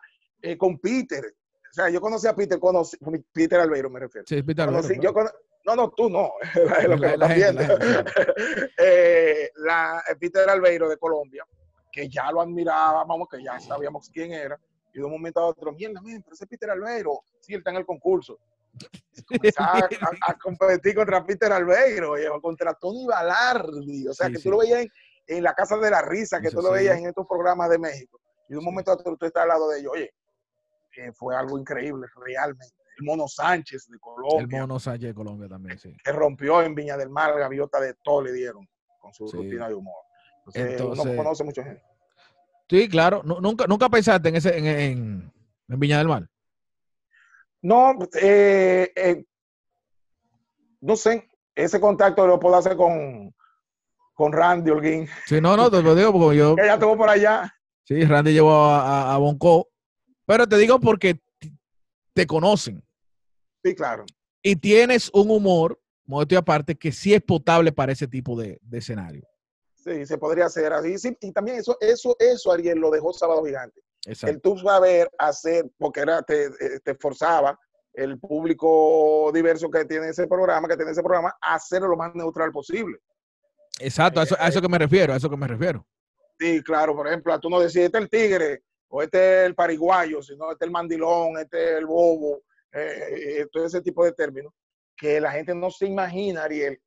eh, con Peter. O sea, yo conocí a Peter, conocí, Peter Albeiro me refiero. Sí, Peter Albeiro. yo, no, no, tú no. <laughs> lo que la, viendo. <laughs> Eh, la, Peter Albeiro de Colombia, que ya lo admirábamos, que ya sabíamos quién era, y de un momento a otro, mierda, pero ese Peter Albeiro, sí, él está en el concurso. <laughs> A, a, competir contra Peter Albeiro, contra Tony Balardi, o sea, que tú lo veías en, la Casa de la Risa, que tú lo veías en estos programas de México, y de un momento a otro tú estás al lado de ellos, oye, fue algo increíble, realmente el Mono Sánchez de Colombia. El Mono Sánchez de Colombia también, sí. Que rompió en Viña del Mar, gaviota de todo le dieron con su rutina de humor. Entonces, uno conoce mucha gente. Sí, claro. ¿Nunca, nunca pensaste en, ese, en, Viña del Mar? No, eh, eh, no sé. Ese contacto lo puedo hacer con, con Randy Holguín. Sí, no, no, te lo digo porque yo. <laughs> Ella estuvo por allá. Sí, Randy llevó a, a Bonco. Pero te digo porque te conocen. Sí, claro. Y tienes un humor, modo aparte, que sí es potable para ese tipo de, escenario. Sí, se podría hacer así. y también eso, eso, eso, Ariel, lo dejó Sábado Gigante. Exacto. El tú saber hacer, porque era, te, eh, te forzaba el público diverso que tiene ese programa, que tiene ese programa, a hacerlo lo más neutral posible. Exacto, a eso, a eso que me refiero, a eso que me refiero. Sí, claro, por ejemplo, tú no decís, este el tigre, o este es el pariguayo, sino este es el mandilón, este es el bobo, eh, eh, todo ese tipo de términos, que la gente no se imagina, Ariel,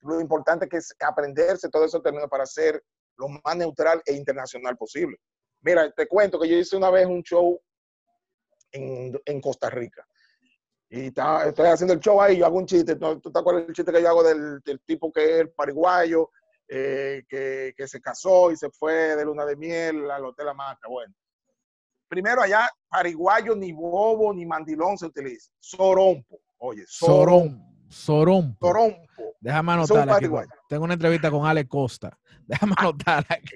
lo importante que es aprenderse todos esos términos para ser lo más neutral e internacional posible. Mira, te cuento que yo hice una vez un show en, Costa Rica. Y estoy haciendo el show ahí, yo hago un chiste. ¿Tú te acuerdas del chiste que yo hago del, tipo que es el pariguayo, eh, que, que, se casó y se fue de luna de miel al Hotel Hamaca? Bueno, Primero, allá, pariguayo, ni bobo, ni mandilón se utiliza. Sorompo. Oye, sorompo. Sorompo. Sorompo. Déjame anotar aquí. Tengo una entrevista con Alex Costa. <laughs> Déjame ah, anotar aquí.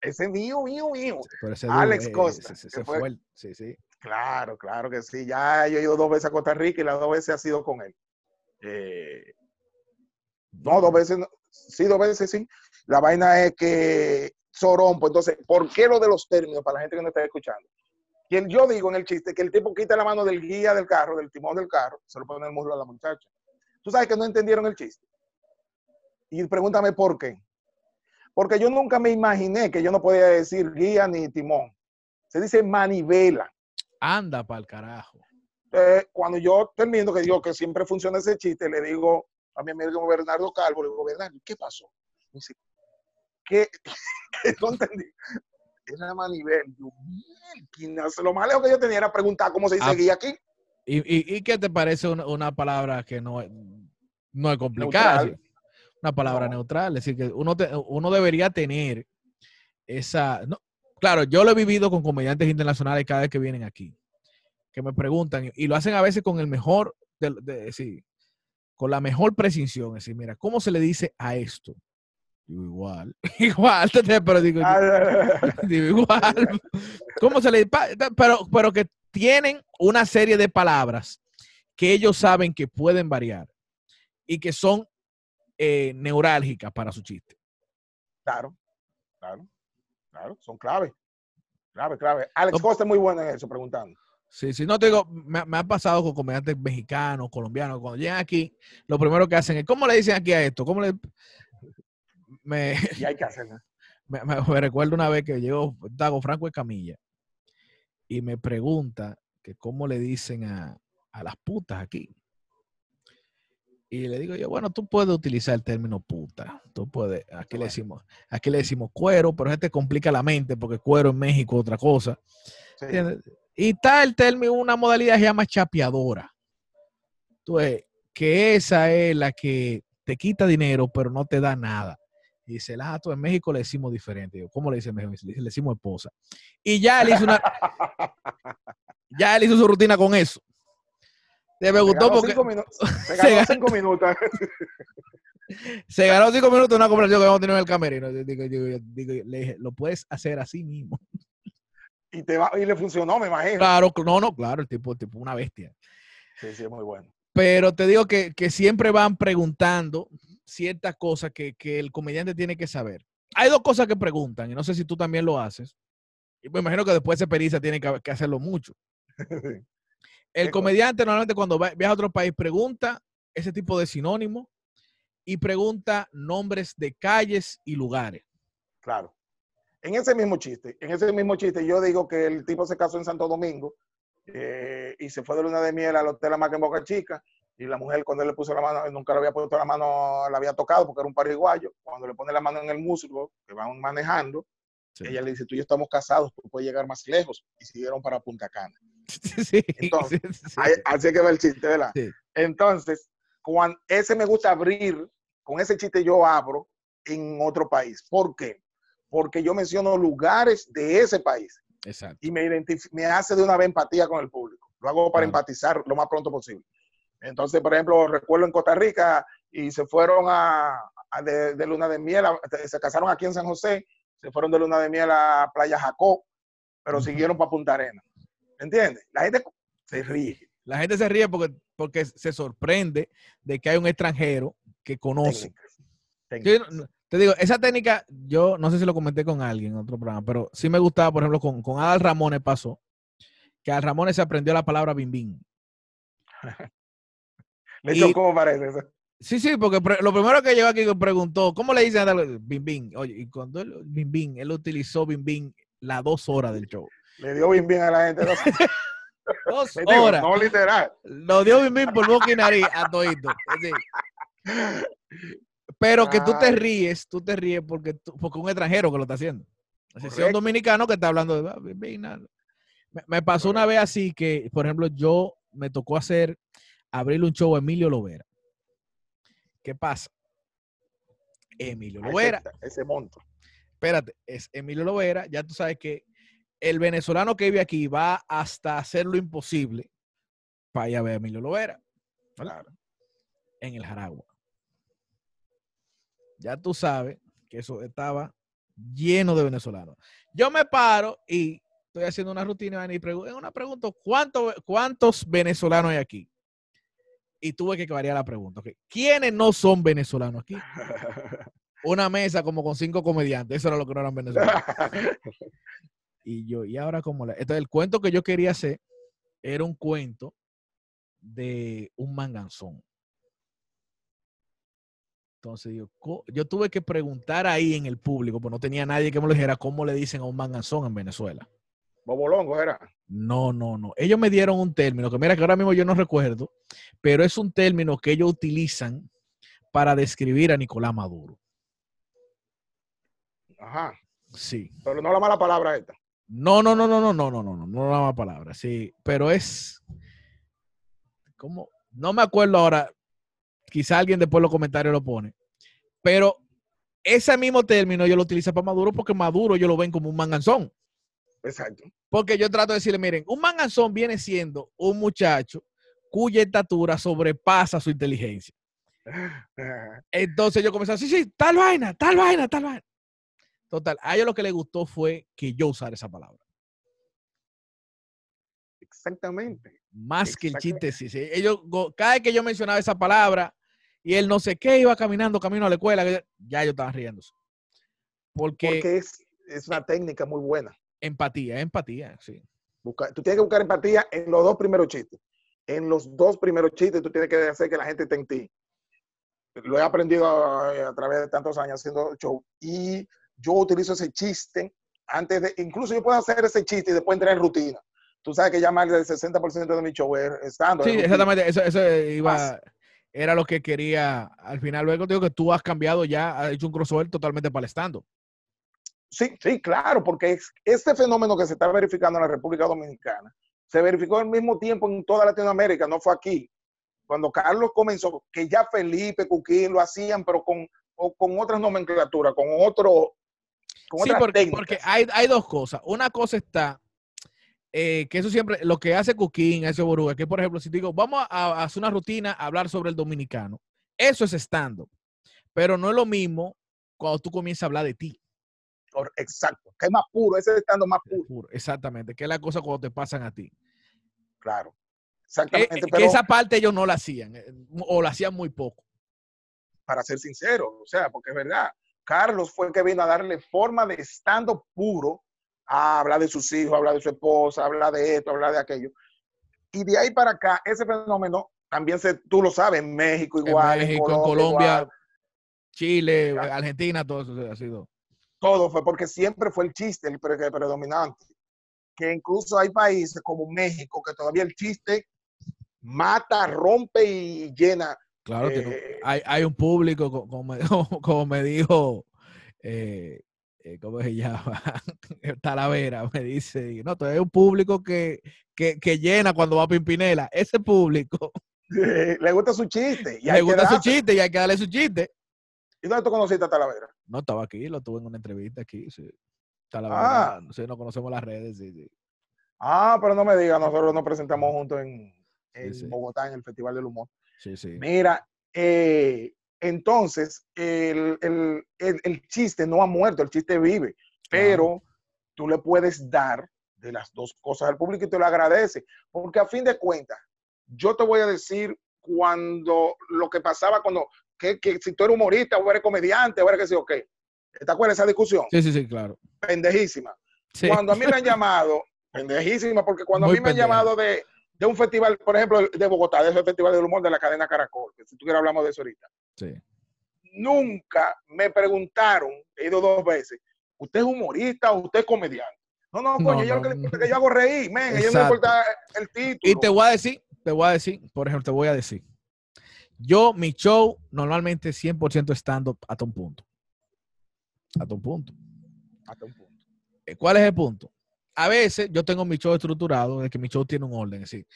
Ese mío, mío, mío. Alex eh, Costa. Se, fue. Sí, sí. Claro, claro que sí. Ya yo he ido dos veces a Costa Rica y las dos veces ha sido con él. Eh, no, dos veces, sí, dos veces sí. La vaina es que Sorompo, entonces, ¿por qué lo de los términos para la gente que no está escuchando? Que yo digo en el chiste que el tipo quita la mano del guía del carro, del timón del carro, se lo pone en el muslo a la muchacha. Tú sabes que no entendieron el chiste. Y pregúntame por qué. Porque yo nunca me imaginé que yo no podía decir guía ni timón. Se dice manivela. Anda para el carajo. Eh, cuando yo termino, que digo que siempre funciona ese chiste, le digo a mi amigo Bernardo Calvo, le digo, Bernardo, ¿qué pasó? Me dice, ¿qué? ¿Qué <laughs> no entendí? Era manivela. Yo, lo más lejos que yo tenía era preguntar cómo se dice ah, guía aquí. ¿Y, y, y qué te parece una, una, palabra que no, no es complicada? una palabra neutral. Es decir, que uno, uno debería tener esa... No, claro, yo lo he vivido con comediantes internacionales cada vez que vienen aquí, que me preguntan, y lo hacen a veces con el mejor, de, de, con la mejor precisión. Es decir, mira, ¿cómo se le dice a esto? Digo, igual, <laughs> igual, pero digo, <laughs> digo, igual. ¿Cómo se le pero, pero que tienen una serie de palabras que ellos saben que pueden variar y que son eh, neurálgicas para su chiste. Claro, claro, claro, son clave. Clave, clave. Alex Costa es muy bueno en eso, preguntando. Sí, sí, no te digo, me, ha pasado con comediantes mexicanos, colombianos, cuando llegan aquí, lo primero que hacen es, ¿cómo le dicen aquí a esto? ¿Cómo le...? Me, y hay que hacerlo. <laughs> Me, me, recuerdo una vez que llegó Dago Franco de Camilla y me pregunta que cómo le dicen a, a las putas aquí. Y le digo yo, bueno, tú puedes utilizar el término puta. Tú puedes, aquí le decimos, aquí le decimos cuero, pero este complica la mente porque cuero en México es otra cosa. Y está el término, una modalidad que se llama chapeadora. Entonces, que esa es la que te quita dinero, pero no te da nada. Y dice, ah, tú en México le decimos diferente. Yo, ¿Cómo le dice en México? Le decimos esposa. Y ya él hizo una. <laughs> ya él hizo su rutina con eso. Se me gustó porque. <laughs> <laughs> Se ganó cinco minutos. se ganó cinco minutos una conversación que vamos a tener en el camerino. Digo, digo, digo, le dije, lo puedes hacer así mismo. Y, te va, y le funcionó, me imagino. Claro, no, no, claro, el tipo, tipo una bestia. Sí, sí, es muy bueno. Pero te digo que, que siempre van preguntando ciertas cosas que, que, el comediante tiene que saber. Hay dos cosas que preguntan, y no sé si tú también lo haces. Y me imagino que después de pericia tiene que, que hacerlo mucho. <laughs> El comediante normalmente cuando viaja a otro país pregunta ese tipo de sinónimo y pregunta nombres de calles y lugares. Claro. En ese mismo chiste, en ese mismo chiste, yo digo que el tipo se casó en Santo Domingo eh, y se fue de luna de miel al hotel Maca en Boca Chica y la mujer cuando él le puso la mano, nunca le había puesto la mano, la había tocado porque era un pariguayo, cuando le pone la mano en el muslo que van manejando, ella le dice, tú y yo estamos casados, tú puedes llegar más lejos y siguieron para Punta Cana. <laughs> Sí, Entonces, así que va el chiste, ¿verdad? Entonces, cuando ese me gusta abrir, con ese chiste yo abro en otro país. ¿Por qué? Porque yo menciono lugares de ese país. Exacto. Y me, me hace de una vez empatía con el público. Lo hago para empatizar lo más pronto posible. Entonces, por ejemplo, recuerdo en Costa Rica y se fueron a, de, luna de miel, se casaron aquí en San José, se fueron de luna de miel a Playa Jacó, pero siguieron para Punta Arena. ¿Entiendes? La gente se ríe. La gente se ríe porque, porque se sorprende de que hay un extranjero que conoce. te digo, esa técnica, yo no sé si lo comenté con alguien en otro programa, pero sí me gustaba, por ejemplo, con, con Adal Ramones pasó, que Adal Ramones se aprendió la palabra bim bim. <laughs> ¿Le cómo parece eso? Sí, sí, porque lo primero que llegó aquí me preguntó, ¿cómo le dicen a Bim Bim? Oye, y cuando él, Bim Bim, él utilizó Bim Bim las dos horas del show. Le dio Bim Bim a la gente. <laughs> Dos, <laughs> horas. no literal. Lo dio Bim Bim por boca y nariz a todito. Pero que tú te ríes, tú te ríes porque, porque un extranjero que lo está haciendo. Si es un dominicano que está hablando de ah, Bim Bim, me, me pasó una vez así que, por ejemplo, yo me tocó hacer, abrirle un show a Emilio Lovera. ¿Qué pasa? Emilio Lovera. Ese monto. Espérate, es Emilio Lovera. Ya tú sabes que el venezolano que vive aquí va hasta hacer lo imposible para ir a ver a Emilio Lovera. Claro. En el Jaragua. Ya tú sabes que eso estaba lleno de venezolanos. Yo me paro y estoy haciendo una rutina y una pregunta, ¿cuántos venezolanos hay aquí? Y tuve que variar la pregunta. ok. ¿Quiénes no son venezolanos aquí? Una mesa como con cinco comediantes. Eso era lo que no eran venezolanos. <laughs> Y yo, ¿y ahora cómo la? Entonces, el cuento que yo quería hacer era un cuento de un manganzón. Entonces, yo, yo tuve que preguntar ahí en el público, pues no tenía nadie que me lo dijera cómo le dicen a un manganzón en Venezuela. Bobolongo era. No, no, no. Ellos me dieron un término que mira que ahora mismo yo no recuerdo, pero es un término que ellos utilizan para describir a Nicolás Maduro. Ajá. Sí. Pero no la mala palabra esta. No, no, no, no, no, no, no, no, no, no la más palabra. Sí, pero es ¿cómo? No me acuerdo ahora. Quizá alguien después en los comentarios lo pone. Pero ese mismo término yo lo utilizo para Maduro porque Maduro yo lo ven como un manganzón. Exacto. Porque yo trato de decirle, miren, un manganzón viene siendo un muchacho cuya estatura sobrepasa su inteligencia. <laughs> Entonces yo comencé, sí, sí, tal vaina, tal vaina, tal vaina. Total, a ellos lo que les gustó fue que yo usara esa palabra. Exactamente. Más que el chiste, sí, sí. Ellos, cada vez que yo mencionaba esa palabra y él no sé qué iba caminando camino a la escuela, ya yo estaba riéndose. Porque, Porque es, es una técnica muy buena. Empatía, empatía, sí. Busca- tú tienes que buscar empatía en los dos primeros chistes. En los dos primeros chistes tú tienes que hacer que la gente esté en ti. Lo he aprendido a, a través de tantos años haciendo show. Y yo utilizo ese chiste antes de, incluso yo puedo hacer ese chiste y después entrar en rutina. Tú sabes que ya más del 60% de mi show es estando. Sí, exactamente, eso, eso iba, era lo que quería al final. Luego digo que tú has cambiado ya, has hecho un crossover totalmente para el stand Sí, sí, claro, porque es, este fenómeno que se está verificando en la República Dominicana se verificó al mismo tiempo en toda Latinoamérica, no fue aquí. Cuando Carlos comenzó, que ya Felipe, Cuquín lo hacían, pero con, o con otras nomenclaturas, con otro, con Sí, otras porque, hay, hay dos cosas. Una cosa está, eh, que eso siempre, lo que hace Cooking, hace Boruga, que por ejemplo, si digo, vamos a, a hacer una rutina, a hablar sobre el dominicano, eso es stand-up. Pero no es lo mismo cuando tú comienzas a hablar de ti. Exacto, que es más puro, ese es estando más puro, Puro, Exactamente, que es la cosa cuando te pasan a ti. claro. Exactamente, que pero esa parte ellos no la hacían, eh, o la hacían muy poco. para ser sincero, o sea, porque es verdad, Carlos fue el que vino a darle forma de estando puro a hablar de sus hijos, a hablar de su esposa, a hablar de esto, a hablar de aquello. Y de ahí para acá, ese fenómeno también se, tú lo sabes, en México igual, en México, en Colombia, Chile. Argentina, todo eso ha sido. Todo fue porque siempre fue el chiste el pre- predominante. Que incluso hay países como México que todavía el chiste mata, rompe y llena. Claro que no. Eh, hay, hay un público, co- como, me, <laughs> como me dijo, eh, eh, ¿cómo se llama? <laughs> Talavera, me dice, no, todavía hay un público que, que, que llena cuando va a Pimpinela. Ese público <laughs> le gusta su chiste. Y le que gusta su chiste y hay que darle su chiste. ¿Y dónde tú conociste a Talavera? No, estaba aquí, lo tuve en una entrevista aquí. Sí. Talavera, Ah. sí, no conocemos las redes, sí, sí. Ah, pero no me digas, nosotros nos presentamos juntos en, en sí. Bogotá, en el Festival del Humor. Sí, sí. Mira, eh, entonces, el, el- el- el chiste no ha muerto, el chiste vive, pero tú le puedes dar de las dos cosas al público y te lo agradece, porque a fin de cuentas, yo te voy a decir cuando lo que pasaba cuando, que, que si tú eres humorista o eres comediante o eres que sí o qué. ¿Te acuerdas de esa discusión? Sí, sí, sí, claro. Pendejísima. Sí. Cuando a mí me han llamado, pendejísima, porque cuando Muy a mí me han llamado de, de un festival, por ejemplo, de Bogotá, de ese festival del humor de la cadena Caracol, que si tuviera hablamos de eso ahorita, Sí. nunca me preguntaron, he ido dos veces, ¿usted es humorista o usted es comediante? No, no, coño, No, yo lo que no. le importa es que yo hago reír, men, ellos no me importa el título. Y te voy a decir, te voy a decir, por ejemplo, te voy a decir. Yo, mi show, normalmente 100% stand-up hasta un punto. Hasta un punto. Hasta un punto. Eh, ¿Cuál es el punto? A veces yo tengo mi show estructurado, de que mi show tiene un orden. Es decir,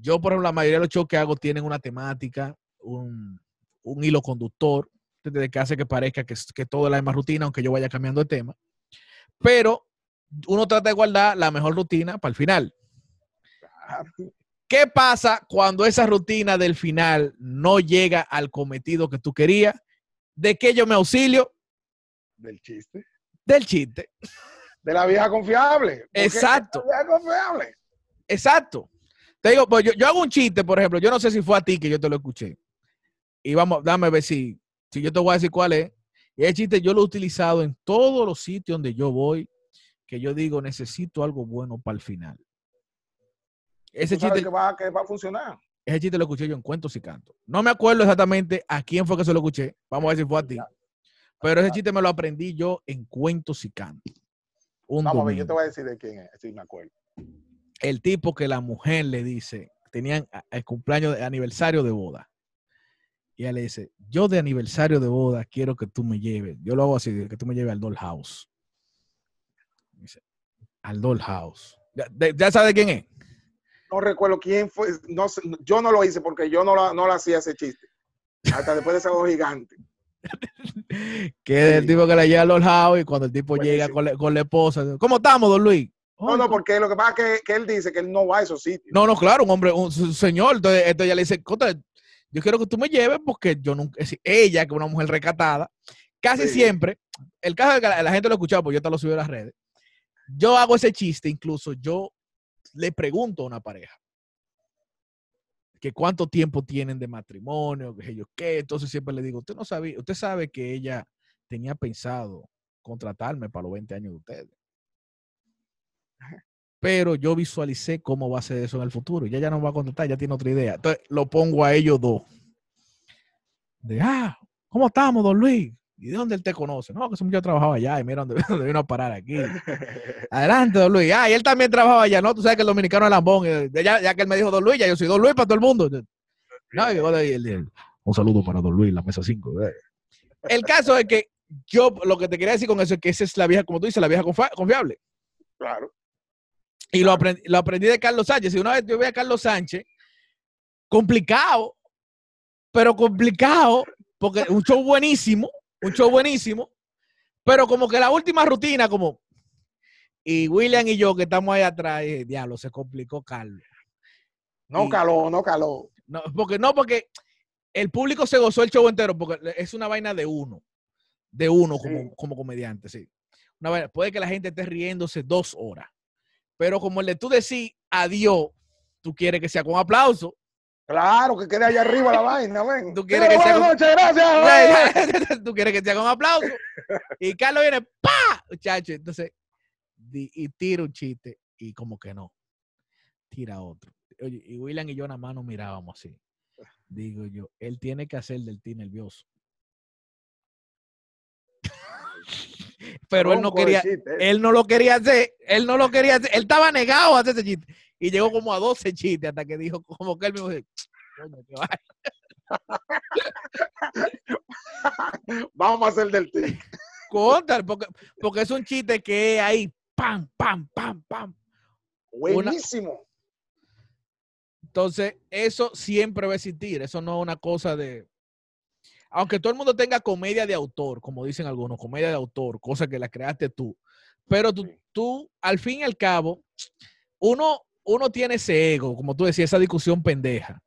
yo, por ejemplo, la mayoría de los shows que hago tienen una temática, un, un hilo conductor, desde que hace que parezca que, que todo es la misma rutina, aunque yo vaya cambiando de tema. Pero uno trata de guardar la mejor rutina para el final. ¿Qué pasa cuando esa rutina del final no llega al cometido que tú querías? ¿De qué yo me auxilio? Del chiste. Del chiste. De la vieja confiable. Exacto. La vieja confiable. Exacto. Te digo, pues yo, yo hago un chiste, por ejemplo, yo no sé si fue a ti que yo te lo escuché. Y vamos, dame ver si, si yo te voy a decir cuál es. Y ese chiste yo lo he utilizado en todos los sitios donde yo voy, que yo digo, necesito algo bueno para el final. Ese chiste, que va, que va a funcionar. ese chiste lo escuché yo en Cuentos y Cantos. No me acuerdo exactamente a quién fue que se lo escuché. Vamos a ver si fue a ti. Pero ese chiste me lo aprendí yo en Cuentos y Cantos. Un Vamos a ver, yo te voy a decir de quién es, si me acuerdo. El tipo que la mujer le dice, tenían el cumpleaños, de aniversario de boda. Y ella le dice, yo de aniversario de boda quiero que tú me lleves. Yo lo hago así, que tú me lleves al Dollhouse. Dice, al Dollhouse. ¿Ya, de- ya sabe quién es? No recuerdo quién fue, no yo no lo hice porque yo no lo, no lo hacía ese chiste. Hasta después de ese dos gigante. <laughs> Que es el tipo que le lleva al Dollhouse y cuando el tipo llega con, la- con la esposa, ¿cómo estamos, don Luis? No, "Ay, no, ¿cómo-" porque lo que pasa es que, que él dice que él no va a esos sitios. No, no, claro, un hombre, un señor. Entonces, entonces ella le dice, "Contra, yo quiero que tú me lleves porque yo nunca, ella, que es una mujer recatada, casi Sí. siempre, el caso de que la, la gente lo ha escuchado, porque yo te lo subí a las redes, yo hago ese chiste, incluso yo le pregunto a una pareja que cuánto tiempo tienen de matrimonio, que yo qué, entonces siempre le digo, usted no sabía, usted sabe que ella tenía pensado contratarme para los 20 años de ustedes. Pero yo visualicé cómo va a ser eso en el futuro. Y ella no va a contratar, ya tiene otra idea. Entonces lo pongo a ellos dos. De, ah, ¿cómo estamos, don Luis? ¿Y de dónde él te conoce? No, que ese muchacho trabajaba allá y mira dónde, <laughs> dónde vino a parar aquí. <laughs> Adelante, don Luis. Ah, y él también trabajaba allá, ¿no? Tú sabes que el dominicano es lambón. eh, Ya, ya que él me dijo don Luis, ya yo soy don Luis para todo el mundo. No, y le- y él- un saludo para don Luis, la mesa 5. El caso es que yo lo que te quería decir con eso es que esa es la vieja, como tú dices, la vieja confia- confiable. Claro. Y lo aprendí, lo aprendí de Carlos Sánchez. Y una vez yo vi a Carlos Sánchez, complicado, pero complicado, porque un show buenísimo, un show buenísimo, pero como que la última rutina, como. Y William y yo, que estamos ahí atrás, dije, diablo, se complicó Carlos. No Y- caló, no caló. No, porque no, porque el público se gozó el show entero, porque es una vaina de uno, de uno como, Sí. como comediante, sí. Una vaina- puede que la gente esté riéndose dos horas, pero como el de tú decís adiós, tú quieres que sea con aplauso. Claro, que quede allá arriba la vaina, ven. Tú quieres que sea buenas con- noches, gracias. <laughs> tú quieres que sea con aplauso. Y Carlos viene, ¡pa! Muchacho, entonces, y tira un chiste, y como que no, tira otro. Oye, y William y yo nada más nos mirábamos así. Digo yo, él tiene que hacer del ti nervioso. <laughs> Pero él no quería, eh. él no lo quería hacer, él no lo quería hacer, él estaba negado a hacer ese chiste. Y llegó como a 12 chistes hasta que dijo, como que él mismo dijo, "Coño, qué vaina". <laughs> Vamos a hacer del ti. Contra, porque, porque es un chiste que ahí, pam, pam, pam, pam. Buenísimo. Entonces, eso siempre va a existir. Eso no es una cosa de. Aunque todo el mundo tenga comedia de autor, como dicen algunos, comedia de autor, cosa que la creaste tú. Pero tú, tú, al fin y al cabo, uno, uno tiene ese ego, como tú decías, esa discusión pendeja.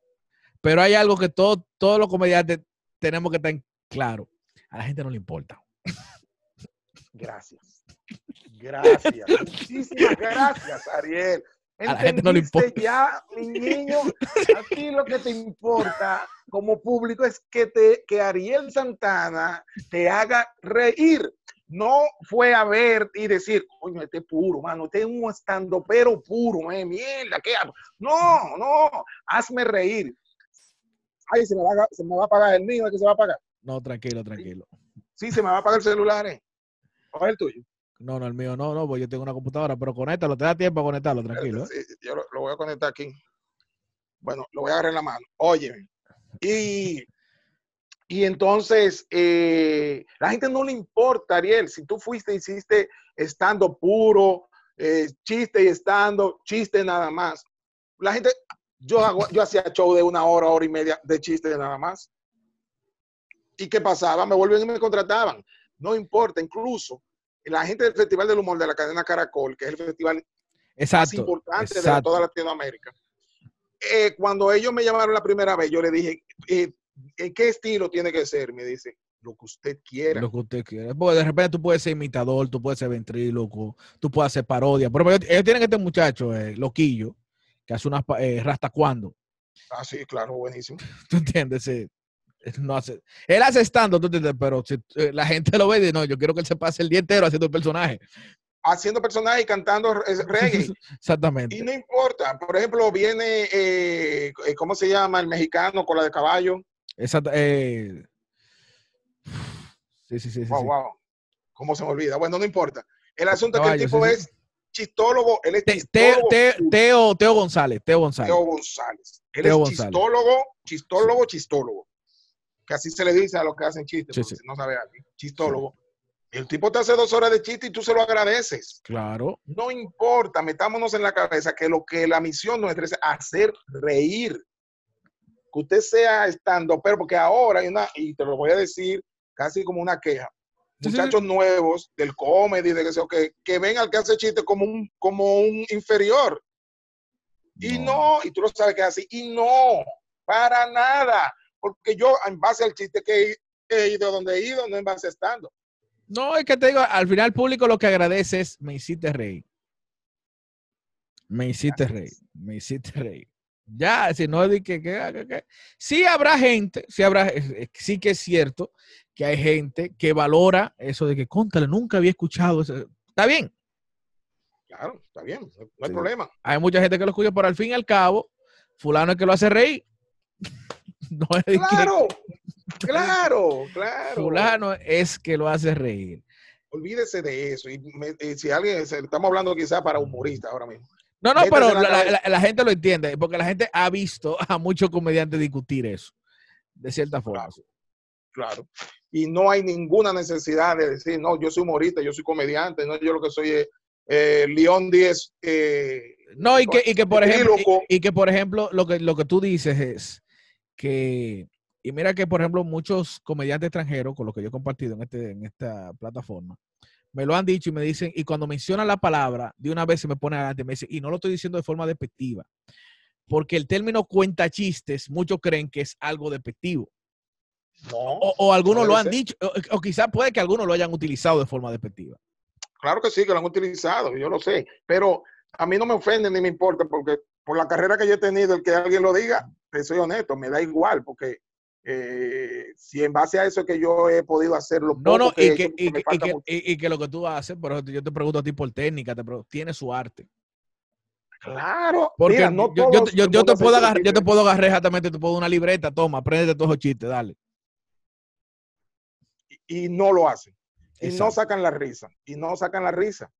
Pero hay algo que todo- todos los comediantes tenemos que estar claro. A la gente no le importa. Gracias. Gracias. Muchísimas gracias, Ariel. A la gente no le Entendiste Ya, mi niño, a ti lo que te importa como público es que, te, que Ariel Santana te haga reír. No fue a ver y decir, coño, este es puro, mano, este es un estando pero puro, eh, mierda, ¿qué hago? No, no, hazme reír. Ay, se me va a, se me va a pagar el mío, ¿es que se va a pagar? No, tranquilo, tranquilo. Sí, se me va a pagar el celular, ¿eh? ¿O es el tuyo? No, no, el mío no, no, porque yo tengo una computadora, pero conéctalo, te da tiempo a conectarlo, tranquilo. ¿eh? Sí, yo lo, lo voy a conectar aquí. Bueno, lo voy a agarrar en la mano. Oye, y, y entonces eh, la gente no le importa, Ariel, si tú fuiste, hiciste estando puro, eh, chiste y estando, chiste nada más. La gente, yo, hago, yo hacía show de una hora, hora y media de chiste nada más. ¿Y qué pasaba? Me volvían y me contrataban. No importa, incluso la gente del Festival del Humor de la cadena Caracol, que es el festival más Exacto. importante de toda Latinoamérica. Eh, cuando ellos me llamaron la primera vez, yo le dije, eh, ¿en ¿qué estilo tiene que ser? Me dice, lo que usted quiera. Lo que usted quiera. Porque de repente tú puedes ser imitador, tú puedes ser ventríloco, tú puedes hacer parodia. Pero ellos, tienen este muchacho, eh, loquillo, que hace unas eh, rasta cuando. Ah, sí, claro, buenísimo. <laughs> ¿Tú entiendes? Sí. No hace, él hace stand-up, ¿tú entiendes? pero si, eh, la gente lo ve y dice, no, yo quiero que él se pase el día entero haciendo el personaje. Haciendo personajes y cantando re- reggae. <laughs> Exactamente. Y no importa. Por ejemplo, viene, eh, ¿cómo se llama? El mexicano con la de caballo. Exacto, eh, sí, sí, sí. Wow, sí. wow. ¿Cómo se me olvida? Bueno, no importa. El asunto es que el tipo sí, es chistólogo. Él es Te- Teo, chistólogo. Teo, Teo, Teo González, Teo González. Teo González. Él Teo es González. chistólogo, chistólogo, chistólogo. Que así se le dice a los que hacen chistes, Sí, porque no sabe alguien. Chistólogo. El tipo te hace dos horas de chiste y tú se lo agradeces. Claro. No importa, metámonos en la cabeza que lo que la misión nuestra es hacer reír. Que usted sea estando, pero porque ahora hay una, y te lo voy a decir casi como una queja, Sí, sí, muchachos nuevos del comedy, de que, sea, que, que ven al que hace chiste como un, como un inferior. Y no, y tú lo sabes que es así, y no, para nada, porque yo en base al chiste que he, ido donde he ido, no en base a estando. No, es que te digo, al final el público lo que agradece es, me hiciste reír. Me hiciste reír, es. me hiciste reír. Ya, si no, di que, que, que- que- sí habrá gente, sí habrá, sí que es cierto que hay gente que valora eso de que, contale, nunca había escuchado eso. Está bien, Claro, está bien, no hay Sí. problema. hay mucha gente que lo escucha, pero al fin y al cabo, fulano es que lo hace reír. <laughs> No es de que- Claro, claro, claro. fulano es que lo hace reír. Olvídese de eso. Y, me- y si alguien, se- estamos hablando quizás para humoristas ahora mismo. No, no, pero la la, la- cabeza. la- la gente lo entiende, porque la gente ha visto <laughs> a muchos comediantes discutir eso, de cierta forma. Claro. Claro. Y no hay ninguna necesidad de decir, no, yo soy humorista, yo soy comediante, no, yo lo que soy es eh, León 10. eh, No, y que, y que por ejemplo, y, y que por ejemplo, lo que, lo que tú dices es que, y mira que por ejemplo, muchos comediantes extranjeros, con lo que yo he compartido en, este, en esta plataforma, me lo han dicho y me dicen, y cuando mencionan la palabra, de una vez se me pone adelante y me dicen, y no lo estoy diciendo de forma despectiva, porque el término cuenta chistes, muchos creen que es algo despectivo. No, O, o algunos No lo han ser. dicho, o, o quizás puede que algunos lo hayan utilizado de forma despectiva. claro que sí, que lo han utilizado, yo lo sé. Pero a mí no me ofende ni me importa, porque por la carrera que yo he tenido, el que alguien lo diga, te soy honesto, me da igual, porque eh, si en base a eso que yo he podido hacer lo No, no, que y que, y, que- y que- y- que lo que tú haces, pero yo te pregunto a ti por técnica, te pregunto, tiene su arte. Claro, Porque mira, no yo, yo, yo- te puedo agarrar, yo te puedo agarrar exactamente, te puedo una libreta, toma, aprende todos los chistes, dale. y no lo hacen. Y no sacan la risa. Y no sacan la risa.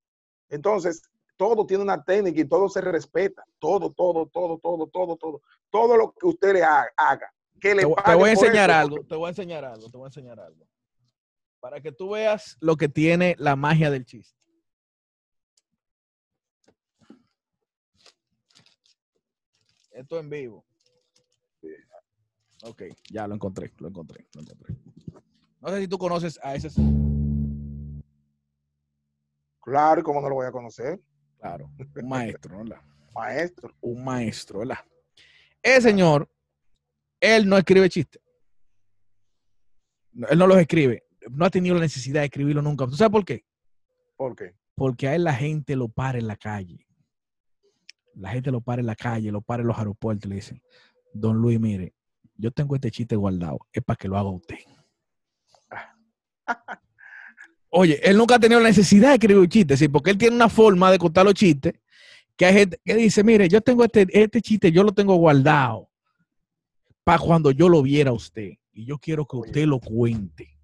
Entonces, todo tiene una técnica y todo se respeta. Todo, todo, todo, todo, todo, todo. Todo lo que usted le haga, haga, que le Te, voy- te paguen voy a enseñar algo, te voy a enseñar algo, te voy a enseñar algo. Para que tú veas lo que tiene la magia del chiste. Esto en vivo. Ok, ya lo encontré, lo encontré, lo encontré. No sé si tú conoces a ese, Claro, ¿y cómo no lo voy a conocer? claro, un maestro, ¿verdad? <laughs> Maestro. Un maestro, ¿verdad? El señor, él no escribe chistes. No, Él no los escribe. No ha tenido la necesidad de escribirlo nunca. ¿Tú sabes por qué? ¿Por qué? Porque a él la gente lo para en la calle. La gente lo para en la calle, lo para en los aeropuertos y le dicen, don Luis, mire, yo tengo este chiste guardado, es para que lo haga usted. <laughs> Oye, él nunca ha tenido la necesidad de escribir un chiste, ¿sí? porque él tiene una forma de contar los chistes que hay gente que dice, mire, yo tengo este, este chiste, yo lo tengo guardado para cuando yo lo viera a usted y yo quiero que Oye. usted lo cuente.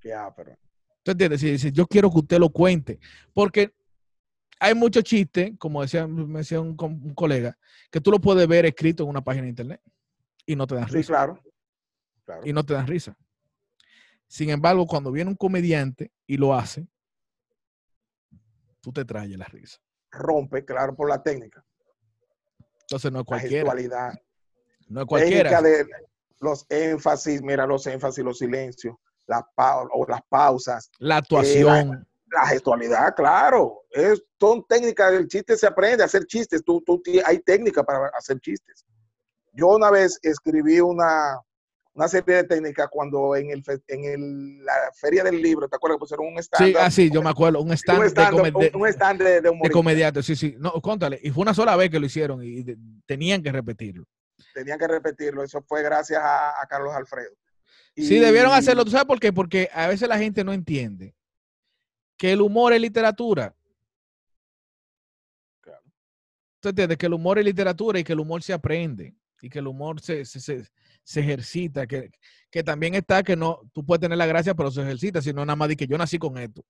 Qué ápero. ¿Tú entiendes? Si dice, yo quiero que usted lo cuente. Porque hay muchos chistes, como decía, me decía un, colega, que tú lo puedes ver escrito en una página de internet y no te dan Sí, risa. claro. Claro. Y no te dan risa. Sin embargo, cuando viene un comediante y lo hace, tú te traes la risa. Rompe, claro, por la técnica. Entonces no es La cualquiera. gestualidad. No es cualquiera. Técnica de los énfasis, mira, los énfasis, los silencios, las pau- o las pausas, La actuación. la gestualidad, claro. Es, son técnicas, el chiste se aprende a hacer chistes. Tú, tú, hay técnica para hacer chistes. Yo una vez escribí una, una serie de técnicas cuando en, el, en el, la feria del libro, ¿te acuerdas que pusieron un stand? Sí, ah, sí, yo me acuerdo, un stand, un stand, de, un, un stand de, de, de comediante, sí, sí. No, contale, y fue una sola vez que lo hicieron y de, tenían que repetirlo. Tenían que repetirlo, eso fue gracias a, a Carlos Alfredo. Y... Sí, debieron hacerlo, ¿tú sabes por qué? Porque a veces la gente no entiende que el humor es literatura. Claro. ¿Tú entiendes? Que el humor es literatura y que el humor se aprende y que el humor se, se, se, se ejercita, que, que, también está que no, tú puedes tener la gracia, pero se ejercita, sino nada más de que yo nací con esto.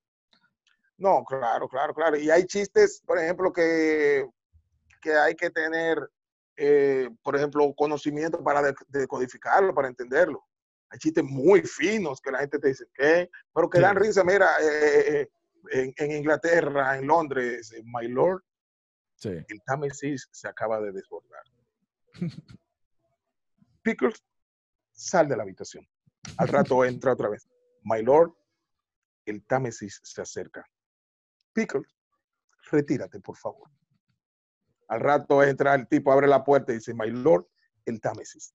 No, claro, claro, claro. Y hay chistes, por ejemplo, que, que hay que tener, eh, por ejemplo, conocimiento para decodificarlo, para entenderlo. Hay chistes muy finos que la gente te dice, ¿qué? Pero que sí. dan risa. Mira, eh, eh, en, en, Inglaterra, en Londres, My Lord, sí. el Támesis se acaba de desbordar. <laughs> Pickles, sal de la habitación. Al rato entra otra vez. My Lord, el Támesis se acerca. Pickles, retírate, por favor. Al rato entra el tipo, abre la puerta y dice, My Lord, el Támesis.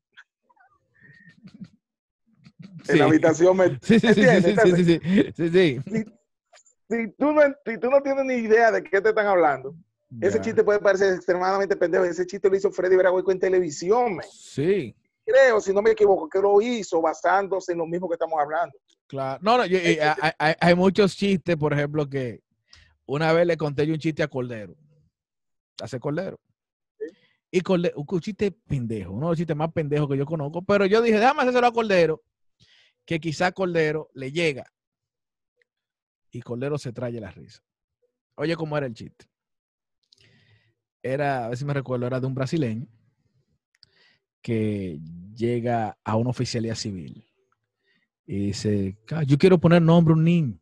Sí. En la habitación me... Sí, sí, sí, sí, sí. Si, tú no, si tú no tienes ni idea de qué te están hablando, ese chiste puede parecer extremadamente pendejo. Ese chiste lo hizo Freddy Veragoico en televisión. Man. Sí creo, si no me equivoco, que lo hizo basándose en lo mismo que estamos hablando. Claro, no, no, yo, hay, hay, hay, muchos chistes, por ejemplo, que una vez le conté yo un chiste a Cordero, hace Cordero. ¿Sí? Y Cordero, un chiste pendejo, uno de los chistes más pendejos que yo conozco, pero yo dije, déjame hacerlo a Cordero, que quizá Cordero le llega y Cordero se trae la risa. Oye, ¿cómo era el chiste? Era, a ver si me recuerdo, era de un brasileño que llega a una oficialía civil y dice, yo quiero poner nombre a un niño.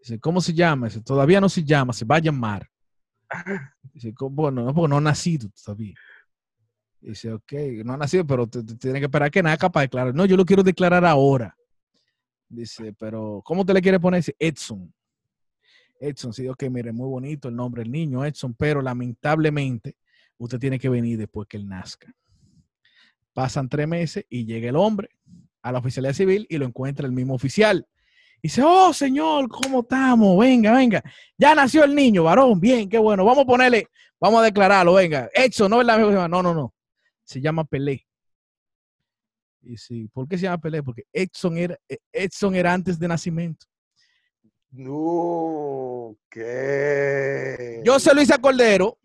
Dice, ¿cómo se llama? Dice, todavía no se llama, se va a llamar. Dice, bueno, no, porque no nacido todavía. Dice, ok, no ha nacido, pero te, tiene que esperar que nada capaz de declarar. No, yo lo quiero declarar ahora. Dice, pero ¿cómo te le quiere poner? Dice, Edson. Edson, sí, ok, mire, muy bonito el nombre del niño, Edson, pero lamentablemente usted tiene que venir después que él nazca. Pasan tres meses y llega el hombre a la oficialidad civil y lo encuentra el mismo oficial. Y dice, oh, señor, ¿cómo estamos? Venga, venga. Ya nació el niño, varón. Bien, qué bueno. Vamos a ponerle, vamos a declararlo, venga. Edson, no es la misma. No, no, no. Se llama Pelé. Y sí, ¿por qué se llama Pelé? Porque Edson era, Edson era antes de nacimiento. No, ¿qué? Yo se lo hice a Cordero.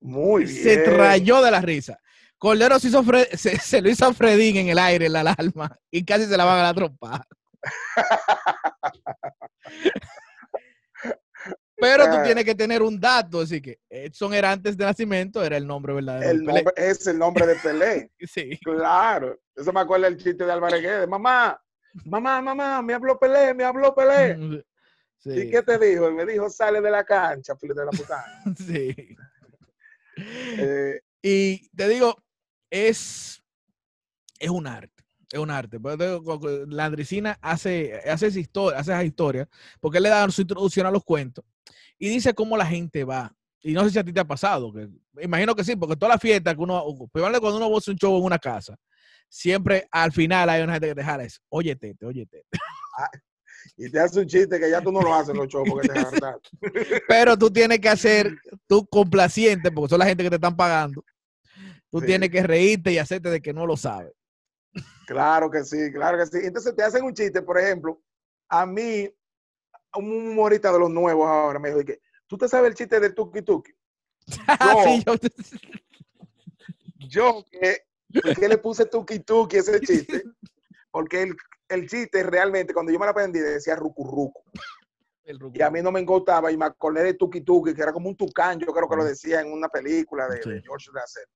Muy bien. Se trayó de la risa. Cordero se, hizo Fred, se, se, lo hizo a Fredín en el aire, en la alarma, y casi se la van a la trompa. Pero tú tienes que tener un dato, así que Edson era antes de nacimiento, era el nombre verdadero. El nombre, es el nombre de Pelé. <laughs> sí. Claro. Eso me acuerda el chiste de Álvarez Guedes. Mamá, mamá, mamá, me habló Pelé, me habló Pelé. <laughs> Sí. ¿Y qué te dijo? Y me dijo, sale de la cancha, filete de la <laughs> putana. sí. Eh, y te digo, es, es un arte. Es un arte. La Andricina hace, hace, esa historia, hace esas historias porque él le da su introducción a los cuentos y dice cómo la gente va. Y no sé si a ti te ha pasado, que imagino que sí, porque toda la fiesta que uno, cuando uno hace un show en una casa, siempre al final hay una gente que te jala eso. Oye, tete, oye, tete. Ah, y te hace un chiste que ya tú no lo haces los shows porque te. <laughs> Pero tú tienes que hacer tú complaciente porque son la gente que te están pagando. Tú sí. tienes que reírte y hacerte de que no lo sabes. Claro que sí, claro que sí. Entonces te hacen un chiste, por ejemplo, a mí, un humorista de los nuevos ahora me dijo que tú te sabes el chiste del tuki tuki. Yo, <laughs> sí, yo... yo que, que, le puse tuki tuki ese chiste, porque el, el, chiste realmente, cuando yo me lo aprendí, decía rucu rucu. Y a mí no me engotaba y me acordé de tuki tuki, que era como un tucán, yo creo que lo decía en una película de, sí. de George Russell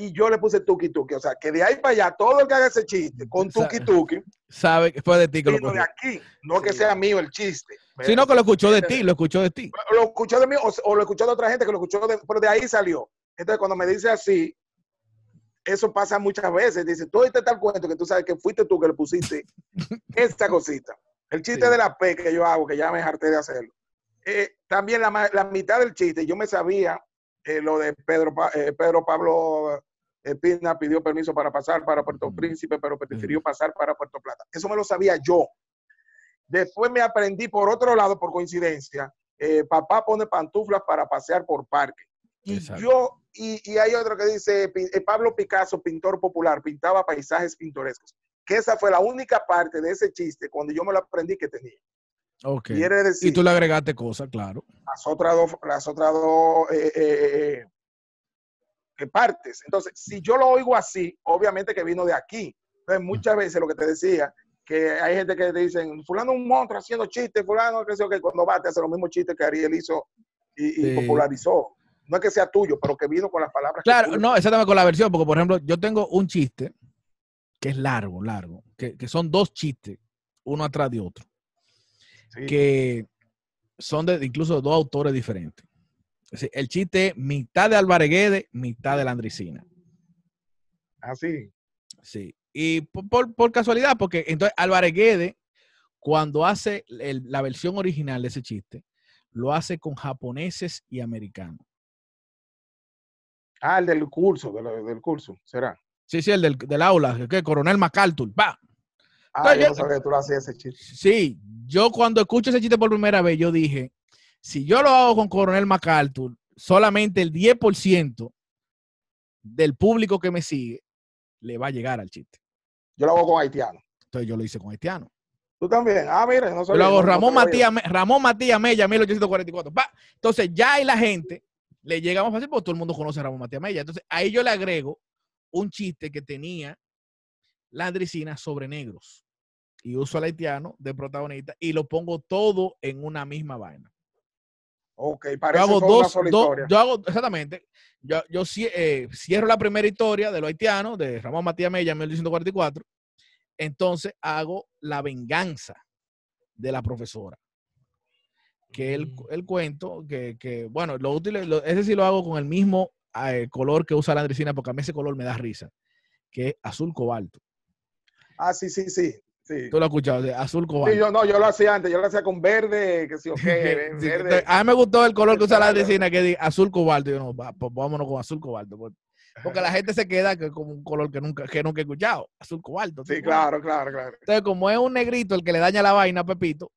y yo le puse tuki tuki. O sea, que de ahí para allá, todo el que haga ese chiste con tuki tuki. Sabe que fue de ti que lo de aquí, no que sea mío el chiste. Sino que lo escuchó de ti, lo escuchó de ti. Lo escuchó de mí o, o lo escuchó de otra gente que lo escuchó de, pero de ahí salió. Entonces, cuando me dice así, eso pasa muchas veces. Dice, tú oíste tal cuento que tú sabes que fuiste tú que le pusiste <laughs> esta cosita. El chiste sí. de la P que yo hago, que ya me harté de hacerlo. Eh, también la, la, mitad del chiste, yo me sabía eh, lo de Pedro, eh, Pedro Pablo Espina pidió permiso para pasar para Puerto Príncipe, pero prefirió pasar para Puerto Plata. Eso me lo sabía yo. Después me aprendí por otro lado, por coincidencia, eh, papá pone pantuflas para pasear por parque. Y yo, y, hay otro que dice, eh, Pablo Picasso, pintor popular, pintaba paisajes pintorescos. Que esa fue la única parte de ese chiste cuando yo me lo aprendí que tenía. Ok. y tú le agregaste cosas, claro. Las otras dos, las otras dos eh, partes. Entonces, si yo lo oigo así, obviamente que vino de aquí. Entonces, muchas veces lo que te decía, que hay gente que te dicen, fulano un monstruo haciendo chistes, fulano, que sé que cuando va te hace los mismos chistes que Ariel hizo y, popularizó. No es que sea tuyo, pero que vino con las palabras. Claro, no, exactamente con la versión, porque por ejemplo, yo tengo un chiste que es largo, largo, que, son dos chistes, uno atrás de otro, que son de incluso dos autores diferentes. El chiste es mitad de Alvareguede, mitad de la Andricina. Ah, sí. Sí. Y por, casualidad, porque entonces Alvareguede, cuando hace la versión original de ese chiste, lo hace con japoneses y americanos. Ah, el del curso, del, curso, será. Sí, sí, el del, aula, que Coronel MacArthur, va. Ah, yo no sabía que tú lo hacías ese chiste. Sí, yo cuando escucho ese chiste por primera vez, yo dije, si yo lo hago con Coronel MacArthur, solamente el 10% del público que me sigue le va a llegar al chiste. Yo lo hago con haitiano. Entonces yo lo hice con haitiano. Tú también. Ah, mira, no sé. Yo lo hago Ramón, Matías, Ramón Matías Mella, 1844. Entonces ya hay la gente, le llega más fácil porque todo el mundo conoce a Ramón Matías Mella. Entonces ahí yo le agrego un chiste que tenía la Andricina sobre negros. Y uso al haitiano de protagonista y lo pongo todo en una misma vaina. Ok, parece yo hago dos, yo hago, exactamente, yo, yo eh, cierro la primera historia de los haitianos, de Ramón Matías Mella en 1844, entonces hago la venganza de la profesora. Que el, mm. el cuento, que, que, bueno, lo útil, ese sí lo hago con el mismo eh, color que usa la Andricina, porque a mí ese color me da risa, que es azul cobalto. Ah, sí, sí, sí. Tú lo has escuchado, de azul cobalto. Sí, yo no, yo lo hacía antes, yo lo hacía con verde, que <laughs> sí, ok, verde. A mí me gustó el color que usa la vecina, que dice azul cobalto. Yo no, pues vámonos con azul cobalto. Pues. Porque la gente se queda con un color que nunca, que nunca he escuchado, azul cobalto. Sí, claro, claro, claro. Entonces, como es un negrito el que le daña la vaina a Pepito,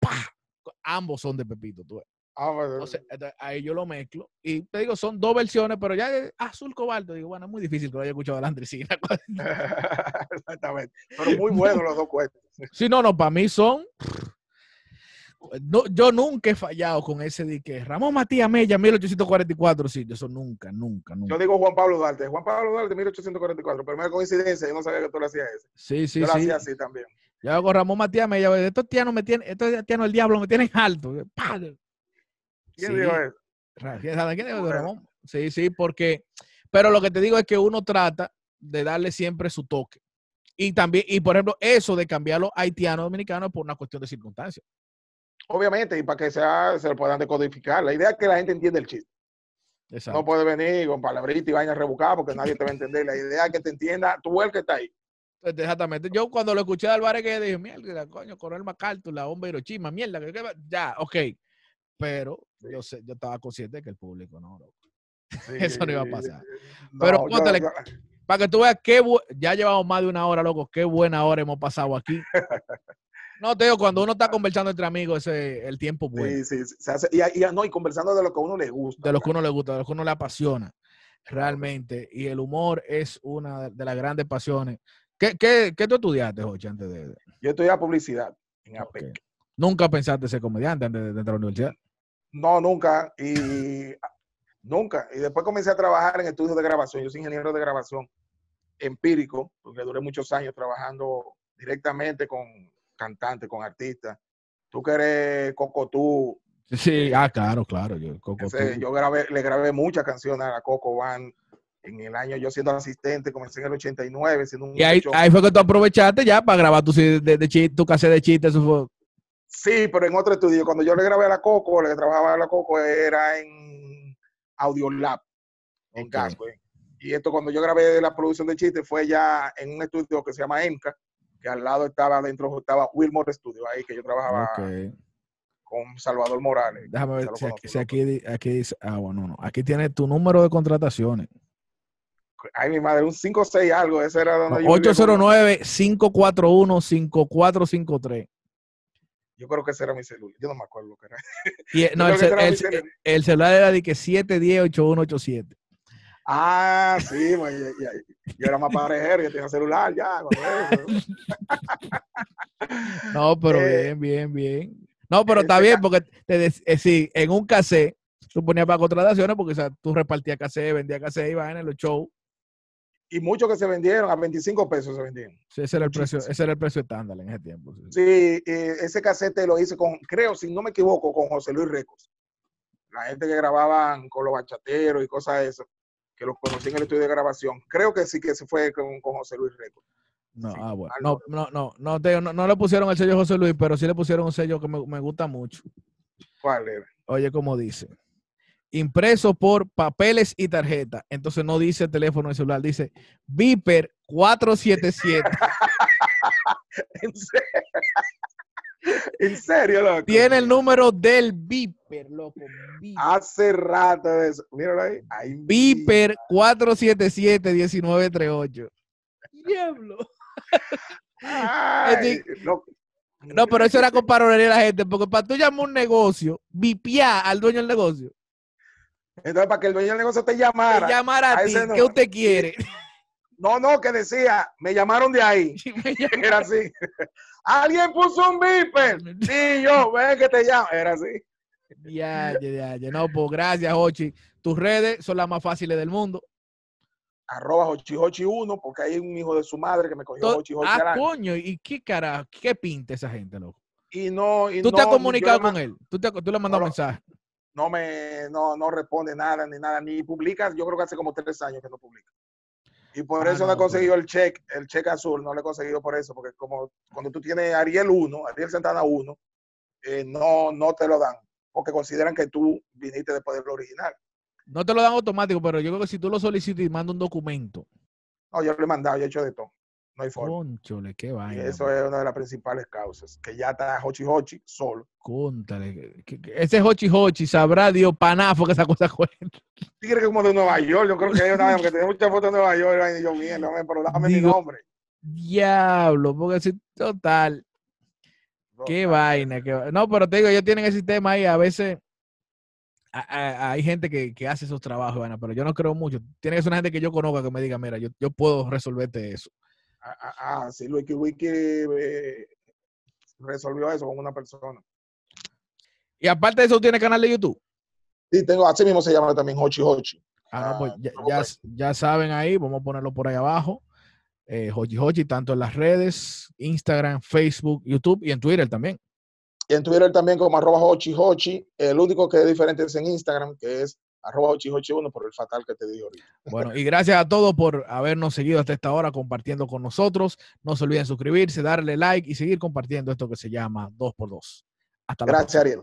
¡pah! ambos son de Pepito. Tú Ah, Entonces, ahí yo lo mezclo. Y te digo, son dos versiones, pero ya azul cobalto. Digo, bueno, es muy difícil que lo haya escuchado de la Andricina. Exactamente. Pero muy buenos los dos cuentos. Sí, no, no, para mí son. No, yo nunca he fallado con ese de que Ramón Matías Mella, 1844, sí, eso nunca, nunca, nunca. Yo digo Juan Pablo Duarte, Juan Pablo Duarte, 1844, primera coincidencia, yo no sabía que tú lo hacías ese. Sí, sí, yo lo hacía así también. Yo hago Ramón Matías Mella, estos tianos me tienen, estos tianos el diablo me tienen alto. ¿Quién sí. dijo eso? ¿Quién dijo Ramón? Sí, sí, porque, pero lo que te digo es que uno trata de darle siempre su toque. Y también, y por ejemplo, eso de cambiarlo haitiano dominicano por una cuestión de circunstancias. Obviamente, y para que sea, se lo puedan decodificar. La idea es que la gente entienda el chiste. Exacto. No puede venir con palabritas y vainas rebucadas porque nadie te va a <laughs> entender. La idea es que te entienda tú el que está ahí. Exactamente. Yo cuando lo escuché de Álvarez que dije, mierda, coño, Coronel MacArthur, la bomba Hiroshima, mierda, ya, ok. Pero yo sé, yo estaba consciente de que el público no, <laughs> Eso no iba a pasar. Pero para que tú veas que ya llevamos más de una hora, loco, qué buena hora hemos pasado aquí. <laughs> No, te digo, cuando uno está conversando entre amigos, ese el tiempo bueno. Sí, sí, se hace, y, y, no, y conversando de lo que a uno le gusta. De lo que a uno le gusta, de lo que a uno le apasiona, realmente. Y el humor es una de las grandes pasiones. ¿Qué, qué, qué tú estudiaste, Joche, antes de...? Yo estudié publicidad en APEC. ¿Nunca pensaste ser comediante antes de entrar a la universidad? No, nunca. Y nunca. Y después comencé a trabajar en estudios de grabación. Yo soy ingeniero de grabación empírico, porque duré muchos años trabajando directamente con cantantes, con artistas. Tú que eres Coco Tú. Sí, ah, claro, claro. Yo, yo grabé, le grabé muchas canciones a la Coco Van en el año yo siendo asistente, comencé en el 89. Siendo un y ahí, ahí, fue que tú aprovechaste ya para grabar tu, de, de, tu cassette de chistes. Eso fue, Sí, pero en otro estudio. Cuando yo le grabé a la Coco, le que trabajaba a la Coco era en Audiolab, en Casco. Y esto cuando yo grabé la producción de chistes fue ya en un estudio que se llama ENCA, que al lado estaba, dentro estaba Wilmore Studio, ahí que yo trabajaba con Salvador Morales. Déjame ver si, aquí, aquí, dice, ah, bueno, no, aquí tiene tu número de contrataciones. Ay, mi madre, un 5-6 algo, ese era donde yo 809-541-5453. Yo creo que ese era mi celular. Yo no me acuerdo lo que era. Y, <laughs> no, el, el, el, celular era de que 710-8187. Ah, sí, pues, yo era más parejero, yo tenía celular ya. <laughs> no, pero eh, bien, bien, bien. No, pero está bien, porque te eh, sí, en un cassette, tú ponías para contrataciones, porque o sea, tú repartías cassette, vendías cassette, ibas en los shows. Y muchos que se vendieron, a 25 pesos se vendieron. Sí, ese era el precio, ese era el precio estándar en ese tiempo. Sí, sí ese cassette lo hice con, creo, si no me equivoco, con José Luis Recos. La gente que grababan con los bachateros y cosas de eso que los conocí en el estudio de grabación. Creo que sí que se fue con, José Luis Record. No, ah, bueno. No, no, no, no, no, le pusieron el sello José Luis, pero sí le pusieron un sello que me, gusta mucho. ¿Cuál era? Oye, como dice. Impreso por papeles y tarjeta. Entonces no dice teléfono y celular, dice Viper 477. <laughs> ¿En serio? ¿En serio, loco? Tiene el número del Viper, loco. Hace rato de eso. Míralo ahí. ahí Viper 477-1938. Diablo. no, pero eso era con parolería la gente, porque para tú llamar un negocio, vipiar al dueño del negocio. Entonces, para que el dueño del negocio te llamara. Te llamara a, ti, ¿qué usted quiere? No, no, que decía, me llamaron de ahí. <laughs> Era así. <laughs> Alguien puso un viper. Sí, yo, ven que te llamo. Era así. Ya, ya, ya. No, pues gracias, Hochi. Tus redes son las más fáciles del mundo. Arroba Hochi1, porque hay un hijo de su madre que me cogió Hochi Hochi. Ah, coño, ¿y qué cara, qué pinta esa gente, loco? Y no, y ¿Tú te has comunicado con él? ¿Tú, te, tú le has mandado no, mensaje? No me, no, no responde nada, ni nada, ni publica. Yo creo que hace como tres años que no publica. Y por ah, eso no, he conseguido el check, el check azul, no lo he conseguido por eso, porque como cuando tú tienes Ariel 1, Ariel Santana 1, eh, no, no te lo dan, porque consideran que tú viniste después del original. No te lo dan automático, pero yo creo que si tú lo solicitas y mandas un documento. No, yo lo he mandado, yo he hecho de todo. No hay forma. Conchole, qué vaina. Y eso es una de las principales causas, que ya está Hochi Hochi solo. Contale. Ese Hochi Hochi sabrá Dios panafo que esa cosa <laughs> cuenta. Tigre que como de Nueva York, yo creo que hay una que tiene muchas fotos de Nueva York, y yo mierda, pero dame mi nombre. Diablo, porque si total. Qué vaina, qué No, pero te digo, ellos tienen el sistema ahí, a veces hay gente que, que, hace esos trabajos, bueno, pero yo no creo mucho. Tiene que ser una gente que yo conozca que me diga, mira, yo, yo puedo resolverte eso. Ah, ah, ah sí, Wiki Wiki eh, resolvió eso con una persona. Y aparte de eso, ¿tiene canal de YouTube? Sí, tengo, así mismo se llama también Hochi Hochi. Ah, no, pues ya, ya, saben ahí, vamos a ponerlo por ahí abajo. Eh, Hochi Hochi, tanto en las redes, Instagram, Facebook, YouTube y en Twitter también. Y en Twitter también como arroba Hochi Hochi. El único que es diferente es en Instagram, que es arroba 881 por el fatal que te di ahorita. Bueno, y gracias a todos por habernos seguido hasta esta hora compartiendo con nosotros. No se olviden suscribirse, darle like y seguir compartiendo esto que se llama 2x2. Hasta Gracias, Ariel.